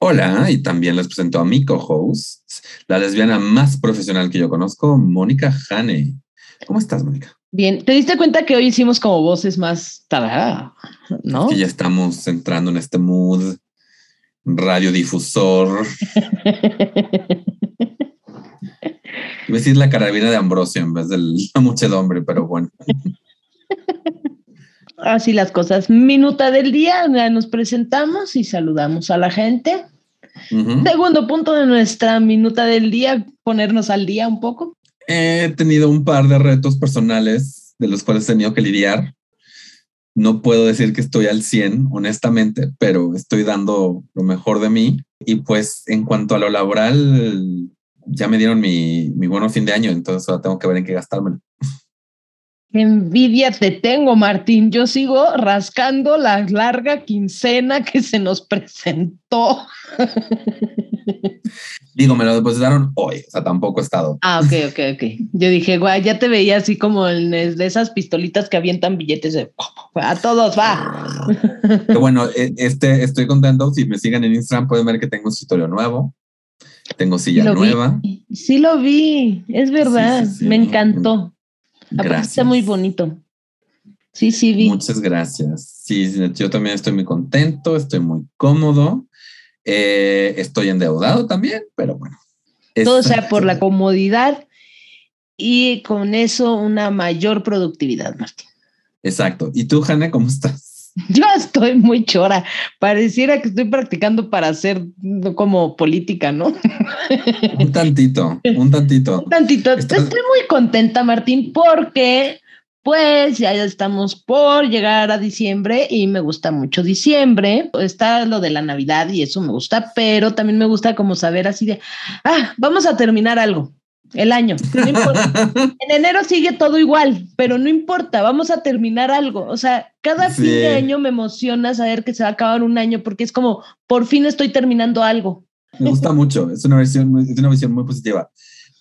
Hola, y también les presento a mi co-host, la lesbiana más profesional que yo conozco, Mónica Hane. ¿Cómo estás, Mónica? Bien, ¿te diste cuenta que hoy hicimos como voces más ¿no? que ya estamos entrando en este mood radiodifusor. Iba a decir la carabina de Ambrosio en vez de la muchedumbre, pero bueno. Así las cosas. Minuta del día, nos presentamos y saludamos a la gente. Segundo punto de nuestra minuta del día, ponernos al día un poco. He tenido un par de retos personales de los cuales he tenido que lidiar. No puedo decir que estoy al 100, honestamente, pero estoy dando lo mejor de mí. Y pues en cuanto a lo laboral, ya me dieron mi, mi bueno fin de año, entonces ahora tengo que ver en qué gastármelo envidia te tengo, Martín. Yo sigo rascando la larga quincena que se nos presentó. Digo, me lo depositaron hoy, o sea, tampoco he estado. Ah, ok, ok, ok. Yo dije, guay, ya te veía así como de esas pistolitas que avientan billetes de a todos, va. bueno, e, este, estoy contento. Si me siguen en Instagram, pueden ver que tengo un escritorio nuevo. Tengo silla nueva. Sí, lo vi, es verdad, me encantó. Gracias. Está muy bonito. Sí, sí, vi. Muchas gracias. Sí, yo también estoy muy contento, estoy muy cómodo. Eh, estoy endeudado también, pero bueno. Todo sea por la comodidad y con eso una mayor productividad, Martín. Exacto. ¿Y tú, Hanna, cómo estás? Yo estoy muy chora. Pareciera que estoy practicando para hacer como política, ¿no? Un tantito, un tantito. Un tantito. Estoy muy contenta, Martín, porque pues ya estamos por llegar a diciembre y me gusta mucho diciembre. Está lo de la Navidad y eso me gusta, pero también me gusta como saber así de, ah, vamos a terminar algo. El año. en enero sigue todo igual, pero no importa, vamos a terminar algo. O sea, cada fin de año me emociona saber que se va a acabar un año porque es como, por fin estoy terminando algo. Me gusta mucho, es una, versión, es una visión muy positiva.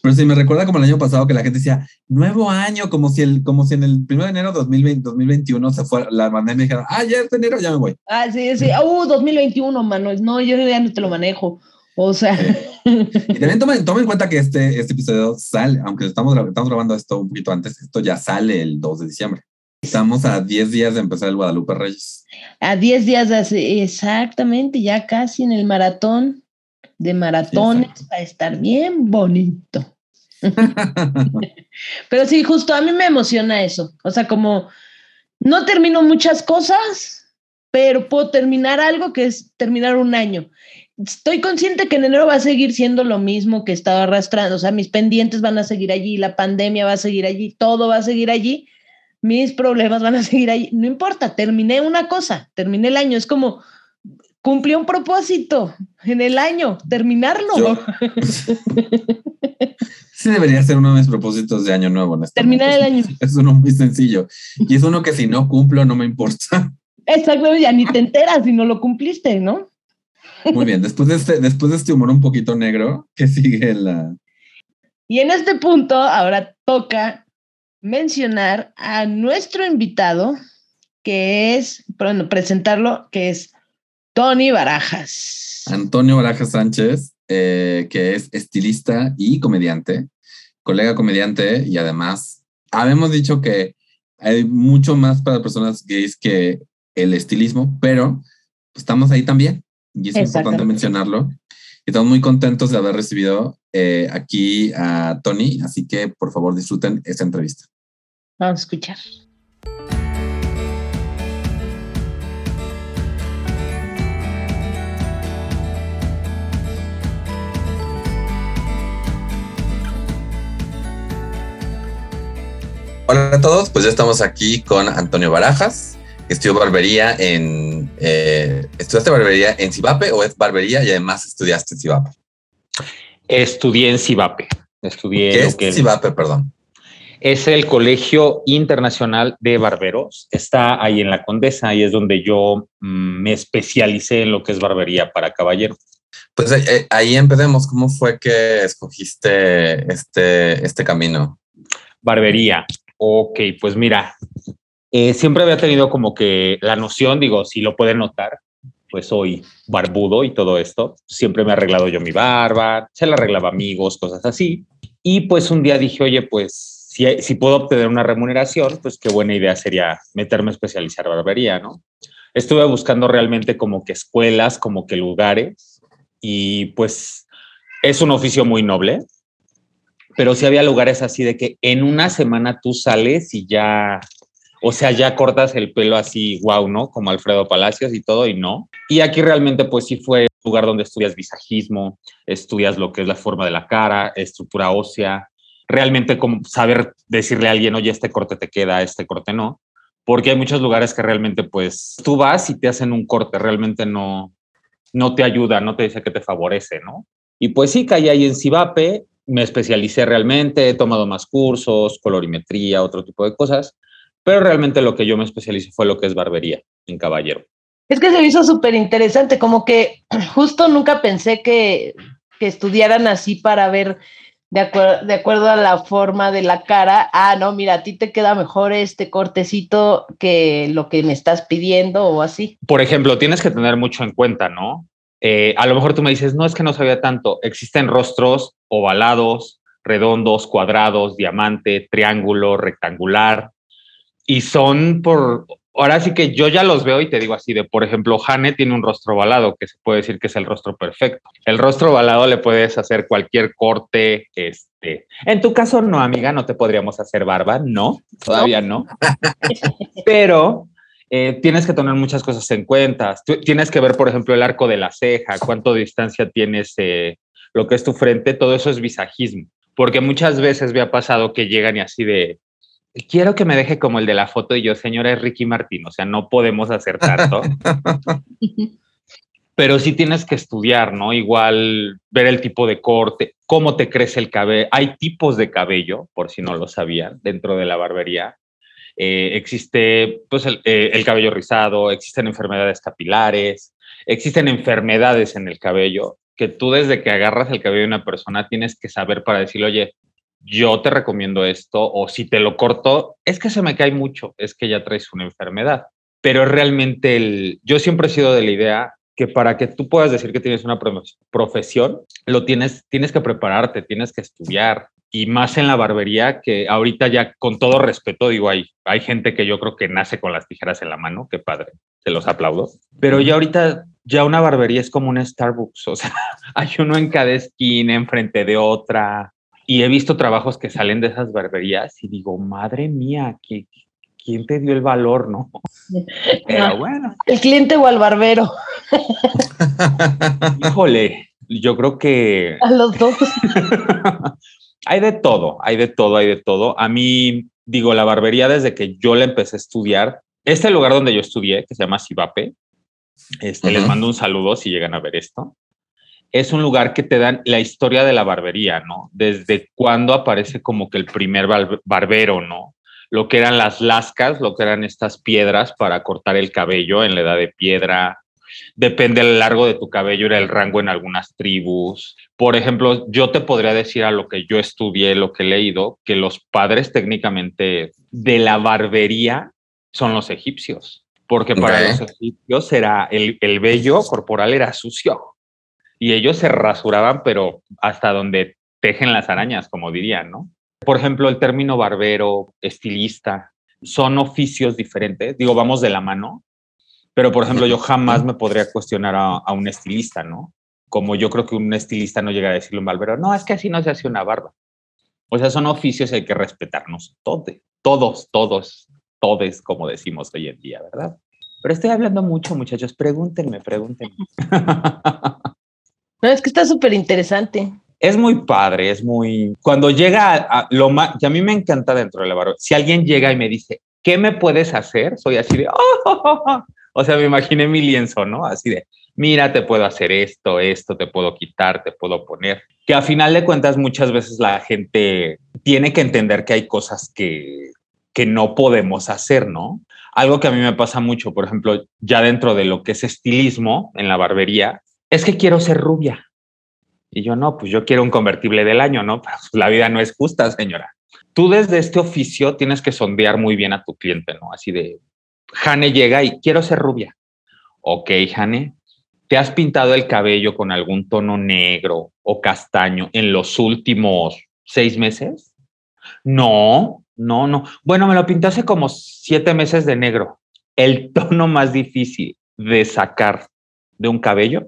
Pero sí, me recuerda como el año pasado que la gente decía, nuevo año, como si, el, como si en el 1 de enero de 2020, 2021 se fue la pandemia y dijeron, ah, ya es enero, ya me voy. Ah, sí, sí, uh, 2021, mano, no, yo ya no te lo manejo. O sea. y también toma, en cuenta que este, este episodio sale, aunque estamos, estamos grabando esto un poquito antes, esto ya sale el 2 de diciembre. Estamos a 10 días de empezar el Guadalupe Reyes. A 10 días, de, exactamente, ya casi en el maratón de maratones va a estar bien bonito. Pero sí, justo a mí me emociona eso. O sea, como no termino muchas cosas, pero puedo terminar algo que es terminar un año estoy consciente que en enero va a seguir siendo lo mismo que estaba arrastrando, o sea, mis pendientes van a seguir allí, la pandemia va a seguir allí, todo va a seguir allí, mis problemas van a seguir allí, no importa, terminé una cosa, terminé el año, es como cumplí un propósito en el año, terminarlo. sí debería ser uno de mis propósitos de año nuevo. Terminar el año. Es uno muy sencillo y es uno que si no cumplo no me importa. Exacto, ya ni te enteras si no lo cumpliste, ¿no? Muy bien, después de, este, después de este humor un poquito negro, ¿qué sigue la...? Y en este punto ahora toca mencionar a nuestro invitado, que es, bueno, presentarlo, que es Tony Barajas. Antonio Barajas Sánchez, eh, que es estilista y comediante, colega comediante y además habemos dicho que hay mucho más para personas gays que el estilismo, pero estamos ahí también y es importante mencionarlo. Estamos muy contentos de haber recibido eh, aquí a Tony, así que por favor disfruten esta entrevista. Vamos a escuchar. Hola a todos, pues ya estamos aquí con Antonio Barajas, estudió barbería en Eh, ¿Estudiaste barbería en Cibape o es barbería y además estudiaste en Cibape? Estudié en Cibape. Estudié ¿Qué es Cibape, perdón? Es el Colegio Internacional de Barberos. Está ahí en la Condesa y es donde yo mm, me especialicé en lo que es barbería para caballeros. Pues eh, eh, ahí empecemos. ¿Cómo fue que escogiste este, este camino? Barbería. Ok, pues mira, eh, siempre había tenido como que la noción, digo, si lo pueden notar, pues soy barbudo y todo esto. Siempre me he arreglado yo mi barba, se la arreglaba amigos, cosas así. Y pues un día dije, oye, pues si, si puedo obtener una remuneración, pues qué buena idea sería meterme a especializar barbería, ¿no? Estuve buscando realmente como que escuelas, como que lugares, y pues es un oficio muy noble, pero sí había lugares así de que en una semana tú sales y ya o sea, ya cortas el pelo así, wow, ¿no? Como Alfredo Palacios y todo, y no. Y aquí realmente, pues sí fue un lugar donde estudias visajismo, estudias lo que es la forma de la cara, estructura ósea, realmente como saber decirle a alguien, oye, este corte te queda, este corte no. Porque hay muchos lugares que realmente, pues, tú vas y te hacen un corte, realmente no, no te ayuda, no te dice que te favorece, ¿no? Y pues sí, caí ahí en Cibape, me especialicé realmente, he tomado más cursos, colorimetría, otro tipo de cosas pero realmente lo que yo me especialicé fue lo que es barbería en caballero. Es que se me hizo súper interesante, como que justo nunca pensé que, que estudiaran así para ver de, de, acuerdo a la forma de la cara, ah, no, mira, a ti te queda mejor este cortecito que lo que me estás pidiendo o así. Por ejemplo, tienes que tener mucho en cuenta, ¿no? Eh, a lo mejor tú me dices, no es que no sabía tanto, existen rostros ovalados, redondos, cuadrados, diamante, triángulo, rectangular, y son por, ahora sí que yo ya los veo y te digo así de, por ejemplo, Hane tiene un rostro ovalado, que se puede decir que es el rostro perfecto. El rostro ovalado le puedes hacer cualquier corte, este. En tu caso no, amiga, no te podríamos hacer barba, no, todavía no. Pero eh, tienes que tener muchas cosas en cuenta. tienes que ver, por ejemplo, el arco de la ceja, cuánto distancia tienes, eh, lo que es tu frente, todo eso es visajismo. Porque muchas veces me ha pasado que llegan y así de, quiero que me deje como el de la foto y yo, señora, es Ricky Martín, o sea, no podemos hacer tanto. Pero sí tienes que estudiar, ¿no? Igual ver el tipo de corte, cómo te crece el cabello. Hay tipos de cabello, por si no lo sabían, dentro de la barbería. Eh, existe pues, el, eh, el cabello rizado, existen enfermedades capilares, existen enfermedades en el cabello que tú desde que agarras el cabello de una persona tienes que saber para decirle, oye, yo te recomiendo esto, o si te lo corto, es que se me cae mucho, es que ya traes una enfermedad. Pero realmente el, yo siempre he sido de la idea que para que tú puedas decir que tienes una profesión, lo tienes, tienes que prepararte, tienes que estudiar. Y más en la barbería, que ahorita ya con todo respeto, digo, hay, hay gente que yo creo que nace con las tijeras en la mano, qué padre, te los aplaudo. Pero ya ahorita, ya una barbería es como un Starbucks, o sea, hay uno en cada esquina, enfrente de otra, y he visto trabajos que salen de esas barberías y digo, madre mía, ¿quién te dio el valor, no? Pero bueno. ¿El cliente o el barbero? Híjole, yo creo que... A los dos. hay de todo, hay de todo, hay de todo. A mí, digo, la barbería desde que yo la empecé a estudiar, este lugar donde yo estudié, que se llama Cibape, este, les mando un saludo si llegan a ver esto es un lugar que te dan la historia de la barbería, ¿no? Desde cuándo aparece como que el primer barbero, ¿no? Lo que eran las lascas, lo que eran estas piedras para cortar el cabello en la edad de piedra. Depende del largo de tu cabello, era el rango en algunas tribus. Por ejemplo, yo te podría decir a lo que yo estudié, lo que he leído, que los padres técnicamente de la barbería son los egipcios, porque para los egipcios era el, el vello corporal era sucio y ellos se rasuraban, pero hasta donde tejen las arañas, como dirían, ¿no? Por ejemplo, el término barbero, estilista, son oficios diferentes, digo, vamos de la mano, pero por ejemplo, yo jamás me podría cuestionar a, un estilista, ¿no? Como yo creo que un estilista no llega a decirle a un barbero, no, es que así no se hace una barba. O sea, son oficios hay que respetarnos todos, todos, todos, todos, como decimos hoy en día, ¿verdad? Pero estoy hablando mucho, muchachos, pregúntenme, pregúntenme. No, es que está súper interesante. Es muy padre, es muy... Cuando llega a, lo más... A mí me encanta dentro de la barba. Si alguien llega y me dice, ¿qué me puedes hacer? Soy así de... Oh, O sea, me imaginé mi lienzo, ¿no? Así de, mira, te puedo hacer esto, esto, te puedo quitar, te puedo poner. Que a final de cuentas muchas veces la gente tiene que entender que hay cosas que, que no podemos hacer, ¿no? Algo que a mí me pasa mucho, por ejemplo, ya dentro de lo que es estilismo en la barbería, es que quiero ser rubia. Y yo no, pues yo quiero un convertible del año, ¿no? Pues, la vida no es justa, señora. Tú desde este oficio tienes que sondear muy bien a tu cliente, ¿no? Así de, Jane llega y quiero ser rubia. Ok, Jane, ¿te has pintado el cabello con algún tono negro o castaño en los últimos seis meses? No, no, no. Bueno, me lo pinté hace como siete meses de negro. El tono más difícil de sacar de un cabello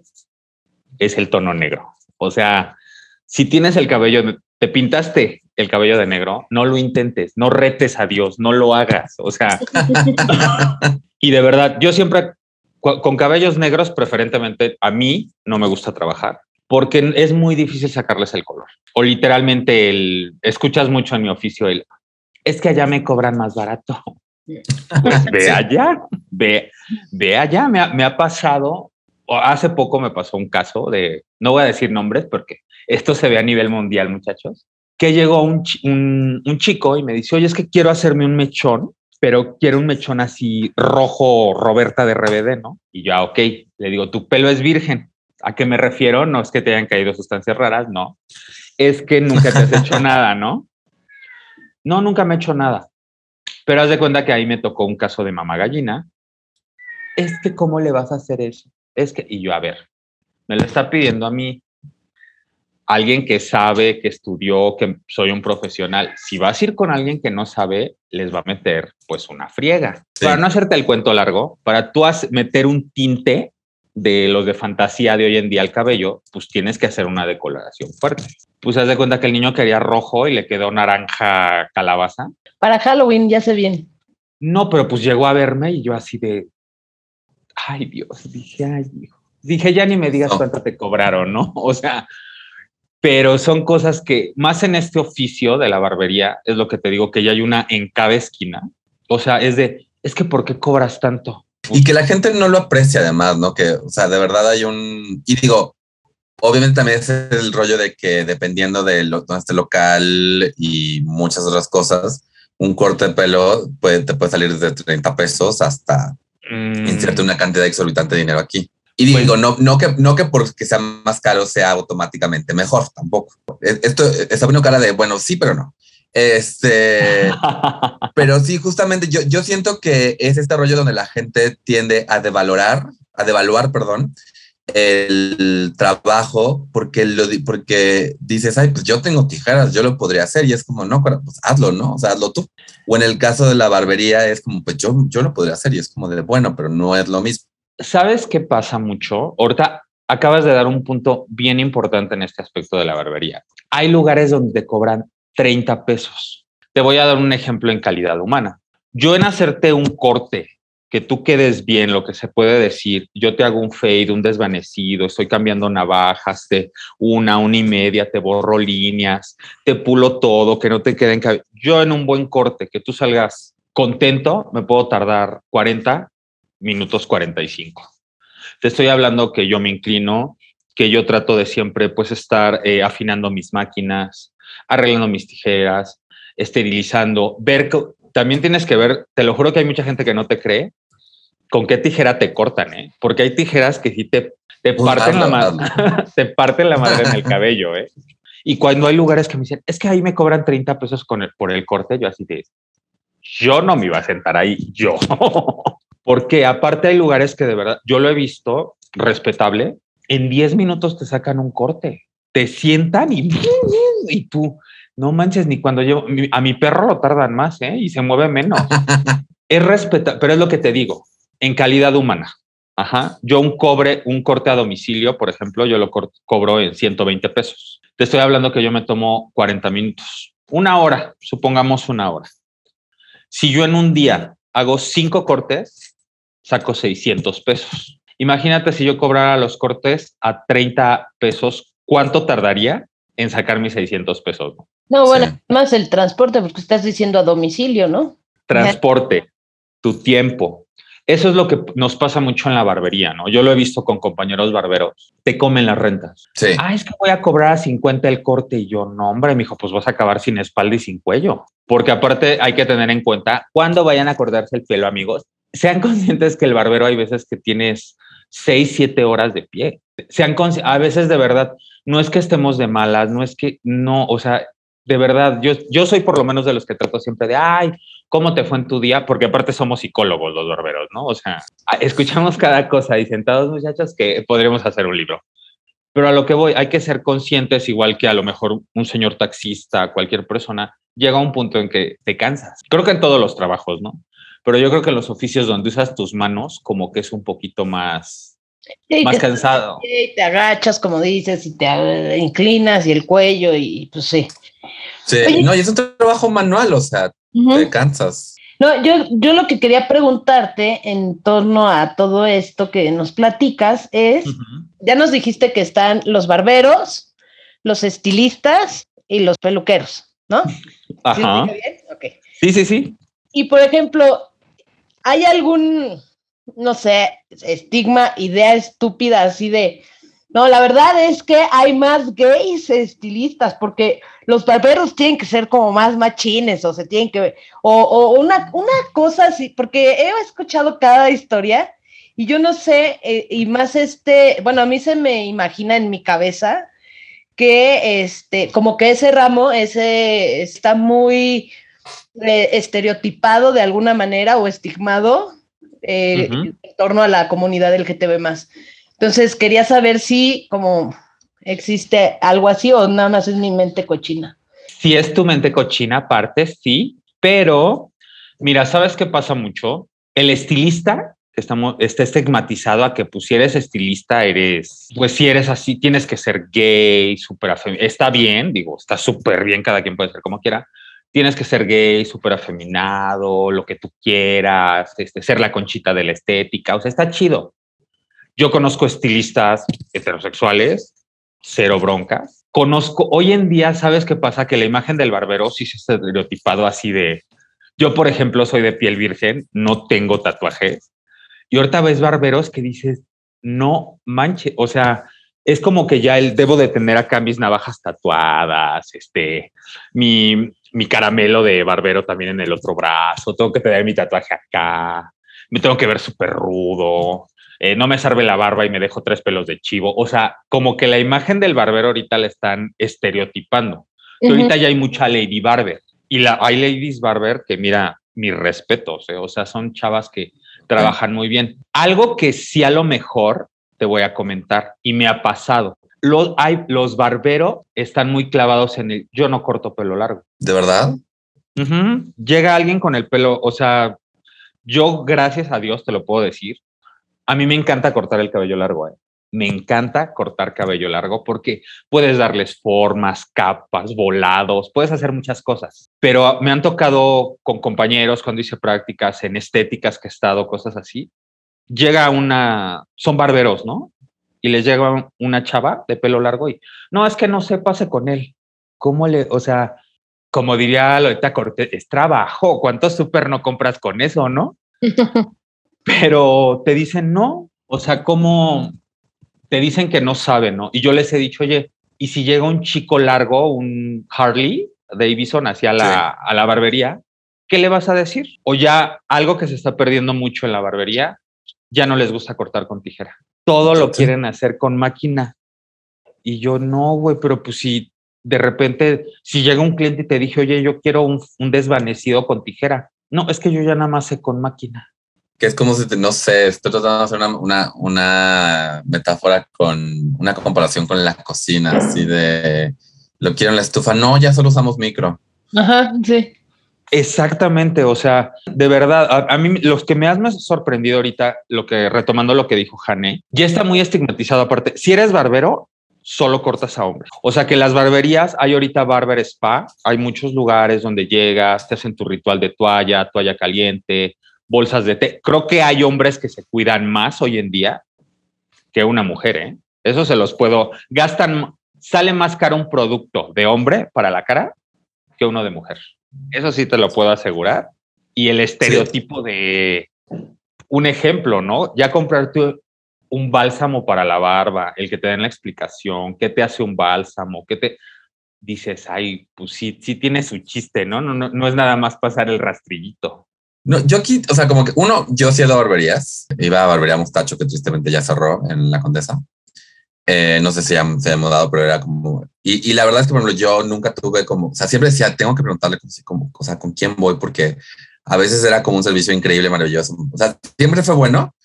es el tono negro. O sea, si tienes el cabello, te pintaste el cabello de negro, no lo intentes, no retes a Dios, no lo hagas. O sea, y de verdad, yo siempre con cabellos negros, preferentemente a mí no me gusta trabajar porque es muy difícil sacarles el color. O literalmente el, escuchas mucho en mi oficio el, es que allá me cobran más barato. Pues ve allá, ve, ve allá. Me ha, me ha pasado, hace poco me pasó un caso de, no voy a decir nombres porque esto se ve a nivel mundial, muchachos, que llegó un, un, un chico y me dice, oye, es que quiero hacerme un mechón, pero quiero un mechón así rojo Roberta de RBD, ¿no? Y yo, ah, ok, le digo, tu pelo es virgen. ¿A qué me refiero? No es que te hayan caído sustancias raras, no. Es que nunca te has hecho nada, ¿no? No, nunca me he hecho nada. Pero haz de cuenta que ahí me tocó un caso de mamá gallina. Es que, ¿cómo le vas a hacer eso? Es que, y yo, a ver, me lo está pidiendo a mí alguien que sabe, que estudió, que soy un profesional. Si vas a ir con alguien que no sabe, les va a meter pues una friega. Para no hacerte el cuento largo, para tú meter un tinte de los de fantasía de hoy en día al cabello, pues tienes que hacer una decoloración fuerte. Pues haz de cuenta que el niño quería rojo y le quedó naranja calabaza. Para Halloween ya se viene. No, pero pues llegó a verme y yo así de, ay Dios, dije, ay hijo. Dije, ya ni me digas cuánto te cobraron, ¿no? O sea, pero son cosas que más en este oficio de la barbería, es lo que te digo, que ya hay una en cada esquina. O sea, es de, es que ¿por qué cobras tanto? Y que la gente no lo aprecia además, ¿no? Que, o sea, de verdad hay un... Y digo, obviamente también es el rollo de que dependiendo de lo, este local y muchas otras cosas, un corte de pelo puede, te puede salir desde 30 pesos hasta mm. inserte una cantidad exorbitante de dinero aquí. Y digo, pues no, no, que, no que porque sea más caro sea automáticamente mejor, tampoco. E, esto está poniendo cara de, bueno, sí, pero no. Este, pero sí, justamente yo, yo siento que es este rollo donde la gente tiende a devalorar, a devaluar, perdón, el trabajo porque lo porque dices, ay, pues yo tengo tijeras, yo lo podría hacer y es como, no, pues hazlo, ¿no? O sea, hazlo tú. O en el caso de la barbería es como, pues yo, yo lo podría hacer y es como de, bueno, pero no es lo mismo. ¿Sabes qué pasa mucho? Ahorita acabas de dar un punto bien importante en este aspecto de la barbería. Hay lugares donde te cobran 30 pesos. Te voy a dar un ejemplo en calidad humana. Yo en hacerte un corte, que tú quedes bien, lo que se puede decir, yo te hago un fade, un desvanecido, estoy cambiando navajas de una, una y media, te borro líneas, te pulo todo, que no te queden Yo en un buen corte, que tú salgas contento, me puedo tardar 40 minutos 45. Te estoy hablando que yo me inclino, que yo trato de siempre pues estar eh, afinando mis máquinas, arreglando mis tijeras, esterilizando, ver, también tienes que ver, te lo juro que hay mucha gente que no te cree con qué tijera te cortan, ¿eh? porque hay tijeras que sí te, te parten la madre, te parten la madre en el cabello, ¿eh? Y cuando hay lugares que me dicen, es que ahí me cobran 30 pesos con el, por el corte, yo así de, yo no me iba a sentar ahí, yo. porque aparte hay lugares que de verdad, yo lo he visto respetable, en 10 minutos te sacan un corte, te sientan y, y tú, no manches, ni cuando llevo, a mi perro lo tardan más, ¿eh? Y se mueve menos. es respetable, pero es lo que te digo, en calidad humana. Ajá. Yo un cobre, un corte a domicilio, por ejemplo, yo lo cobro en 120 pesos. Te estoy hablando que yo me tomo 40 minutos, una hora, supongamos una hora. Si yo en un día hago cinco cortes, saco 600 pesos. Imagínate si yo cobrara los cortes a 30 pesos, ¿cuánto tardaría en sacar mis 600 pesos? No, bueno, más el transporte, porque estás diciendo a domicilio, ¿no? Transporte, tu tiempo, Eso es lo que nos pasa mucho en la barbería, ¿no? Yo lo he visto con compañeros barberos. Te comen las rentas. Sí. Ah, es que voy a cobrar a 50 el corte. Y yo, no, hombre, mijo, pues vas a acabar sin espalda y sin cuello. Porque aparte hay que tener en cuenta cuando vayan a cortarse el pelo, amigos. Sean conscientes que el barbero hay veces que tienes 6, 7 horas de pie. Sean a veces de verdad, no es que estemos de malas, no es que no, o sea, de verdad, yo, yo soy por lo menos de los que trato siempre de, ay, ¿cómo te fue en tu día? Porque aparte somos psicólogos los barberos, ¿no? O sea, escuchamos cada cosa y sentados muchachos que podríamos hacer un libro. Pero a lo que voy, hay que ser conscientes, igual que a lo mejor un señor taxista, cualquier persona, llega a un punto en que te cansas. Creo que en todos los trabajos, ¿no? Pero yo creo que en los oficios donde usas tus manos, como que es un poquito más, más cansado. Y te agachas, como dices, y te inclinas y el cuello, y pues sí. Sí, no, y es un trabajo manual, o sea, te cansas. No, yo, yo lo que quería preguntarte en torno a todo esto que nos platicas es, ya nos dijiste que están los barberos, los estilistas y los peluqueros, ¿no? Ajá. ¿Sí, sí, sí, sí. Y por ejemplo, ¿hay algún, no sé, estigma, idea estúpida así de, no, la verdad es que hay más gays estilistas, porque los barberos tienen que ser como más machines, o se tienen que, o, o una, una cosa así, porque he escuchado cada historia y yo no sé, eh, y más este, bueno, a mí se me imagina en mi cabeza que este, como que ese ramo, ese está muy eh, estereotipado de alguna manera o estigmado eh, en torno a la comunidad del GTB más. Entonces quería saber si como existe algo así o nada más es mi mente cochina. Si es tu mente cochina, aparte, sí, pero mira, ¿sabes qué pasa mucho? El estilista que estamos, está estigmatizado a que pues si eres estilista eres, pues si eres así, tienes que ser gay, súper. Está bien, digo, está súper bien, cada quien puede ser como quiera. Tienes que ser gay, súper afeminado, lo que tú quieras, este, ser la conchita de la estética, o sea, está chido. Yo conozco estilistas heterosexuales, cero broncas. Conozco, hoy en día, ¿sabes qué pasa? Que la imagen del barbero sí se ha estereotipado así de, yo por ejemplo soy de piel virgen, no tengo tatuajes. Y ahorita ves barberos que dices, no manche, o sea, es como que ya el, debo de tener acá mis navajas tatuadas, este, mi, mi caramelo de barbero también en el otro brazo, tengo que tener mi tatuaje acá, me tengo que ver súper rudo, eh, no me sirve la barba y me dejo tres pelos de chivo. O sea, como que la imagen del barbero ahorita la están estereotipando. Ahorita ya hay mucha lady barber y la, hay ladies barber que mira, mis respetos, eh, o sea, son chavas que trabajan muy bien. Algo que sí a lo mejor te voy a comentar y me ha pasado. Los, hay, los barberos están muy clavados en el yo no corto pelo largo. ¿De verdad? Llega alguien con el pelo, o sea, yo gracias a Dios te lo puedo decir, a mí me encanta cortar el cabello largo. ¿eh? Me encanta cortar cabello largo porque puedes darles formas, capas, volados, puedes hacer muchas cosas. Pero me han tocado con compañeros cuando hice prácticas en estéticas que he estado, cosas así. Llega una, son barberos, ¿no? Y les llega una chava de pelo largo y, no, es que no se pase con él. ¿Cómo le, o sea, como diría Loreta Cortés, es trabajo, ¿cuánto súper no compras con eso, no? pero te dicen no, o sea, como te dicen que no saben, ¿no? Y yo les he dicho, oye, ¿y si llega un chico largo, un Harley Davidson hacia la, a la barbería, qué le vas a decir? O ya algo que se está perdiendo mucho en la barbería, ya no les gusta cortar con tijera. Todo lo quieren hacer con máquina. Y yo no, güey, pero pues si de repente, si llega un cliente y te dije, oye, yo quiero un, un desvanecido con tijera. No, es que yo ya nada más sé con máquina que es como si, no sé, estoy tratando de hacer una, una, una, metáfora con una comparación con la cocina, así de lo quiero en la estufa. No, ya solo usamos micro. Ajá, sí. Exactamente, o sea, de verdad, a, mí los que me has sorprendido ahorita, lo que retomando lo que dijo Jané, ya está muy estigmatizado aparte. Si eres barbero, solo cortas a hombres. O sea que las barberías, hay ahorita barber spa, hay muchos lugares donde llegas, te hacen tu ritual de toalla, toalla caliente, bolsas de té. Creo que hay hombres que se cuidan más hoy en día que una mujer, ¿eh? Eso se los puedo. Gastan, sale más caro un producto de hombre para la cara que uno de mujer. Eso sí te lo puedo asegurar. Y el estereotipo de un ejemplo, ¿no? Ya comprarte un bálsamo para la barba, el que te den la explicación, qué te hace un bálsamo, qué te dices, ay, pues sí, sí tiene su chiste, ¿no? No, no, no es nada más pasar el rastrillito. No, yo aquí, o sea, como que uno, yo sí he dado barberías, iba a barbería Mostacho, que tristemente ya cerró en la Condesa. Eh, no sé si se ha mudado, pero era como... Y, y, la verdad es que, por ejemplo, yo nunca tuve como... O sea, siempre decía, tengo que preguntarle como, o sea, con quién voy, porque a veces era como un servicio increíble, maravilloso. O sea, siempre fue bueno,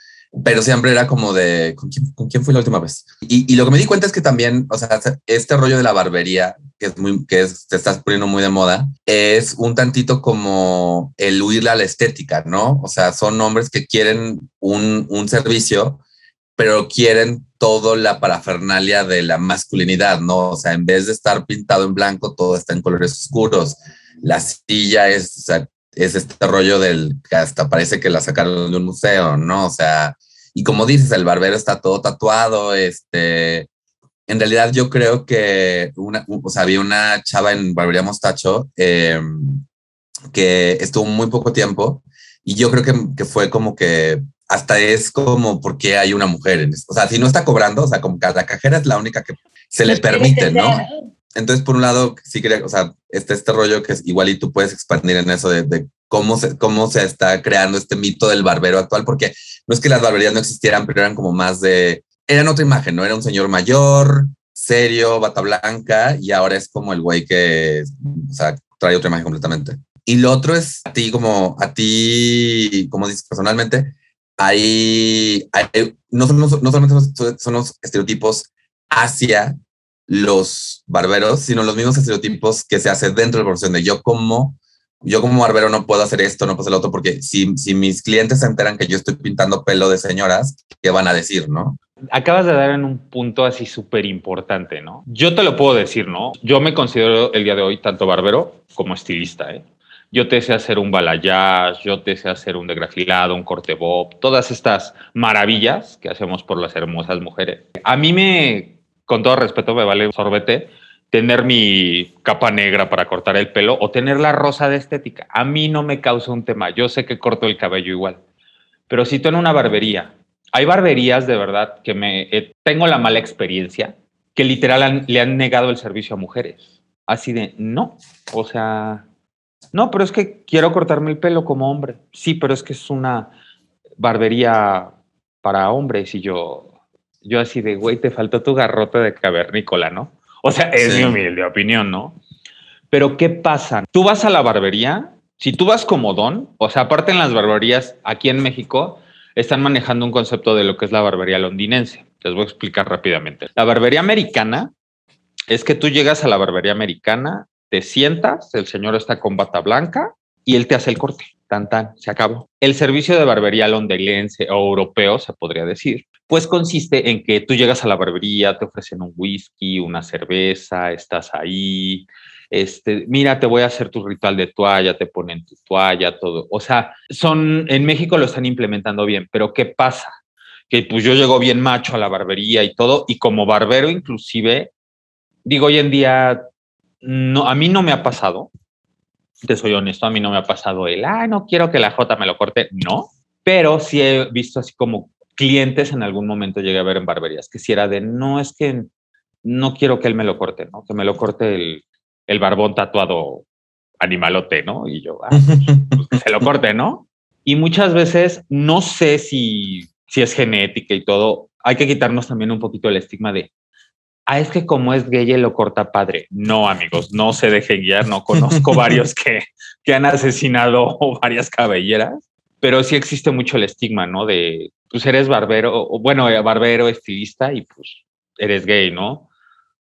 pero siempre era como de ¿con quién, con quién fui la última vez? Y, y, lo que me di cuenta es que también, o sea, este rollo de la barbería, que es muy, que es, te estás poniendo muy de moda, es un tantito como el huirle a la estética, ¿no? O sea, son hombres que quieren un, un servicio, pero quieren todo la parafernalia de la masculinidad, ¿no? O sea, en vez de estar pintado en blanco, todo está en colores oscuros. La silla es, es este rollo del que hasta parece que la sacaron de un museo, ¿no? O sea, y como dices, el barbero está todo tatuado, este, en realidad yo creo que una, o sea, había una chava en Barbería Mostacho eh, que estuvo muy poco tiempo y yo creo que, que, fue como que hasta es como porque hay una mujer en esto. O sea, si no está cobrando, o sea, como cada cajera es la única que se le permite, ¿no? entonces, por un lado, sí quería, o sea, está este rollo que es igual y tú puedes expandir en eso de, cómo, se, cómo se está creando este mito del barbero actual, porque no es que las barberías no existieran, pero eran como más de, eran otra imagen, ¿no? Era un señor mayor, serio, bata blanca, y ahora es como el güey que, o sea, trae otra imagen completamente. Y lo otro es a ti, como a ti, como dices personalmente, hay, no, no solamente son los estereotipos hacia los barberos, sino los mismos estereotipos que se hacen dentro de la profesión de yo como yo como barbero no puedo hacer esto, no puedo hacer lo otro, porque si, si mis clientes se enteran que yo estoy pintando pelo de señoras, ¿qué van a decir, no? Acabas de dar en un punto así súper importante, ¿no? Yo te lo puedo decir, ¿no? Yo me considero el día de hoy tanto barbero como estilista, ¿eh? Yo te sé hacer un balayage, yo te sé hacer un degrafilado, un corte bob, todas estas maravillas que hacemos por las hermosas mujeres. A mí me con todo respeto, me vale un sorbete tener mi capa negra para cortar el pelo o tener la rosa de estética. A mí no me causa un tema. Yo sé que corto el cabello igual. Pero si tú en una barbería, hay barberías de verdad que me eh, tengo la mala experiencia que literal le han negado el servicio a mujeres. Así de, no, o sea, no, pero es que quiero cortarme el pelo como hombre. Sí, pero es que es una barbería para hombres y yo, yo así de, güey, te faltó tu garrote de cavernícola, ¿no? O sea, es mi humilde opinión, ¿no? Pero ¿qué pasa? Tú vas a la barbería, si tú vas como don, o sea, aparte en las barberías aquí en México, están manejando un concepto de lo que es la barbería londinense. Les voy a explicar rápidamente. La barbería americana es que tú llegas a la barbería americana, te sientas, el señor está con bata blanca y él te hace el corte. Tan, tan, se acabó. El servicio de barbería londinense o europeo, se podría decir, pues consiste en que tú llegas a la barbería, te ofrecen un whisky, una cerveza, estás ahí, este, mira, te voy a hacer tu ritual de toalla, te ponen tu toalla, todo. O sea, son, en México lo están implementando bien, pero ¿qué pasa? Que pues yo llego bien macho a la barbería y todo, y como barbero inclusive, digo, hoy en día, no, a mí no me ha pasado, te soy honesto, a mí no me ha pasado el, ah, no quiero que la J me lo corte, no, pero sí he visto así como clientes en algún momento llegué a ver en barberías, que si era de, no, es que no quiero que él me lo corte, ¿no? Que me lo corte el, el barbón tatuado animalote, ¿no? Y yo, ah, pues, se lo corte, ¿no? Y muchas veces no sé si, si es genética y todo, hay que quitarnos también un poquito el estigma de, ah, es que como es gay, lo corta padre. No, amigos, no se dejen guiar, no conozco varios que, que han asesinado varias cabelleras, pero sí existe mucho el estigma, ¿no? De pues eres barbero, o, bueno, eh, barbero, estilista y pues eres gay, ¿no?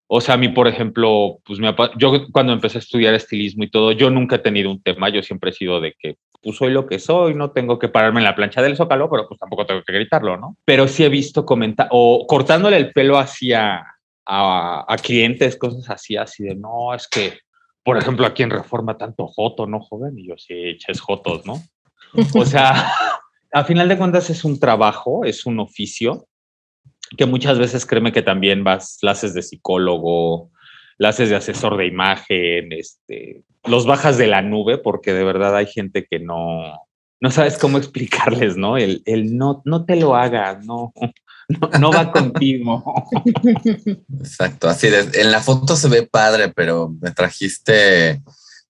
O sea, a mí, por ejemplo, pues me, yo cuando empecé a estudiar estilismo y todo, yo nunca he tenido un tema, yo siempre he sido de que pues soy lo que soy, no tengo que pararme en la plancha del zócalo, pero pues tampoco tengo que gritarlo, ¿no? Pero sí he visto comentar, o cortándole el pelo hacia a, clientes, cosas así, así de, no, es que, por ejemplo, aquí en Reforma tanto joto, ¿no, joven? Y yo sí, eches jotos, ¿no? O sea, a final de cuentas es un trabajo, es un oficio, que muchas veces créeme que también vas, clases de psicólogo, clases de asesor de imagen, este, los bajas de la nube, porque de verdad hay gente que no, no sabes cómo explicarles, ¿no? El, el no, no te lo hagas, no, no, va contigo. Exacto, así en la foto se ve padre, pero me trajiste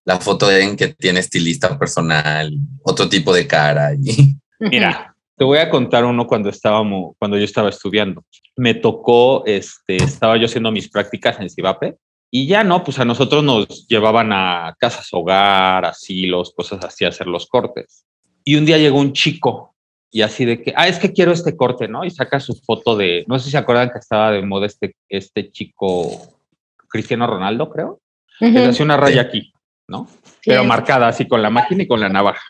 la foto en que tiene estilista personal, otro tipo de cara. Y... Mira, te voy a contar uno cuando estábamos, cuando yo estaba estudiando. Me tocó, este, estaba yo haciendo mis prácticas en Cibape y ya no, pues a nosotros nos llevaban a casas hogar, asilos, cosas así, a hacer los cortes. Y un día llegó un chico y así de que, ah, es que quiero este corte, ¿no? Y saca su foto de, no sé si se acuerdan que estaba de moda este, este chico, Cristiano Ronaldo, creo. Uh -huh. hacía una raya aquí, ¿no? Pero marcada así con la máquina y con la navaja.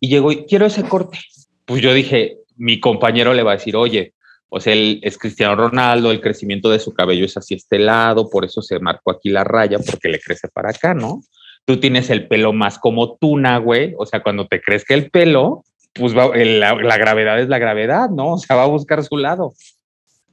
Y llegó y quiero ese corte. Pues yo dije, mi compañero le va a decir, oye, pues él es Cristiano Ronaldo, el crecimiento de su cabello es así este lado, por eso se marcó aquí la raya, porque le crece para acá, ¿no? Tú tienes el pelo más como tuna, güey, o sea, cuando te crezca el pelo, pues va, la, la, gravedad es la gravedad, ¿no? O sea, va a buscar su lado.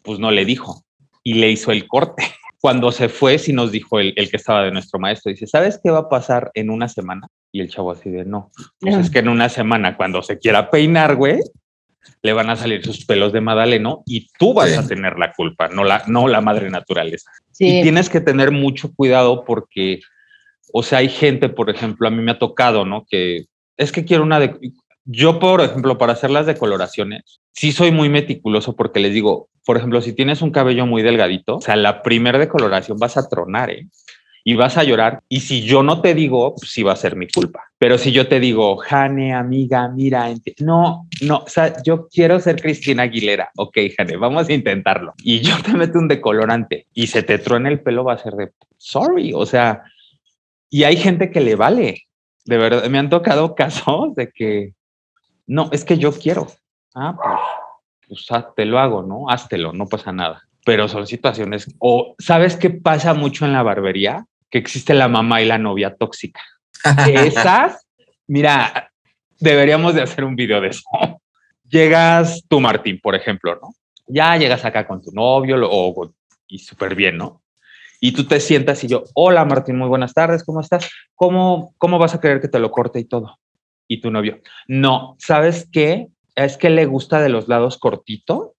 Pues no le dijo y le hizo el corte. Cuando se fue, sí nos dijo el, el que estaba de nuestro maestro, dice, ¿sabes qué va a pasar en una semana? Y el chavo así de, no, pues no. es que en una semana, cuando se quiera peinar, güey, le van a salir sus pelos de Madaleno y tú vas sí. a tener la culpa, no la, no la madre naturaleza. Sí. Y tienes que tener mucho cuidado porque, o sea, hay gente, por ejemplo, a mí me ha tocado, ¿no? Que es que quiero una de... Yo, por ejemplo, para hacer las decoloraciones, sí soy muy meticuloso porque les digo, por ejemplo, si tienes un cabello muy delgadito, o sea, la primera decoloración vas a tronar, ¿eh? y vas a llorar. Y si yo no te digo, pues sí va a ser mi culpa. Pero si yo te digo, Jane, amiga, mira, no, no, o sea, yo quiero ser Cristina Aguilera. Ok, Jane, vamos a intentarlo. Y yo te meto un decolorante y se te truena el pelo, va a ser de sorry. O sea, y hay gente que le vale. De verdad, me han tocado casos de que no, es que yo quiero. Ah, pues, pues te lo hago, ¿no? Háztelo, no pasa nada pero son situaciones, o ¿sabes qué pasa mucho en la barbería? que existe la mamá y la novia tóxica. Esas, mira, deberíamos de hacer un video de eso. Llegas tú, Martín, por ejemplo, ¿no? Ya llegas acá con tu novio o, y súper bien, ¿no? Y tú te sientas y yo, hola Martín, muy buenas tardes, ¿cómo estás? ¿Cómo, cómo vas a querer que te lo corte y todo? Y tu novio, no, ¿sabes qué? Es que le gusta de los lados cortito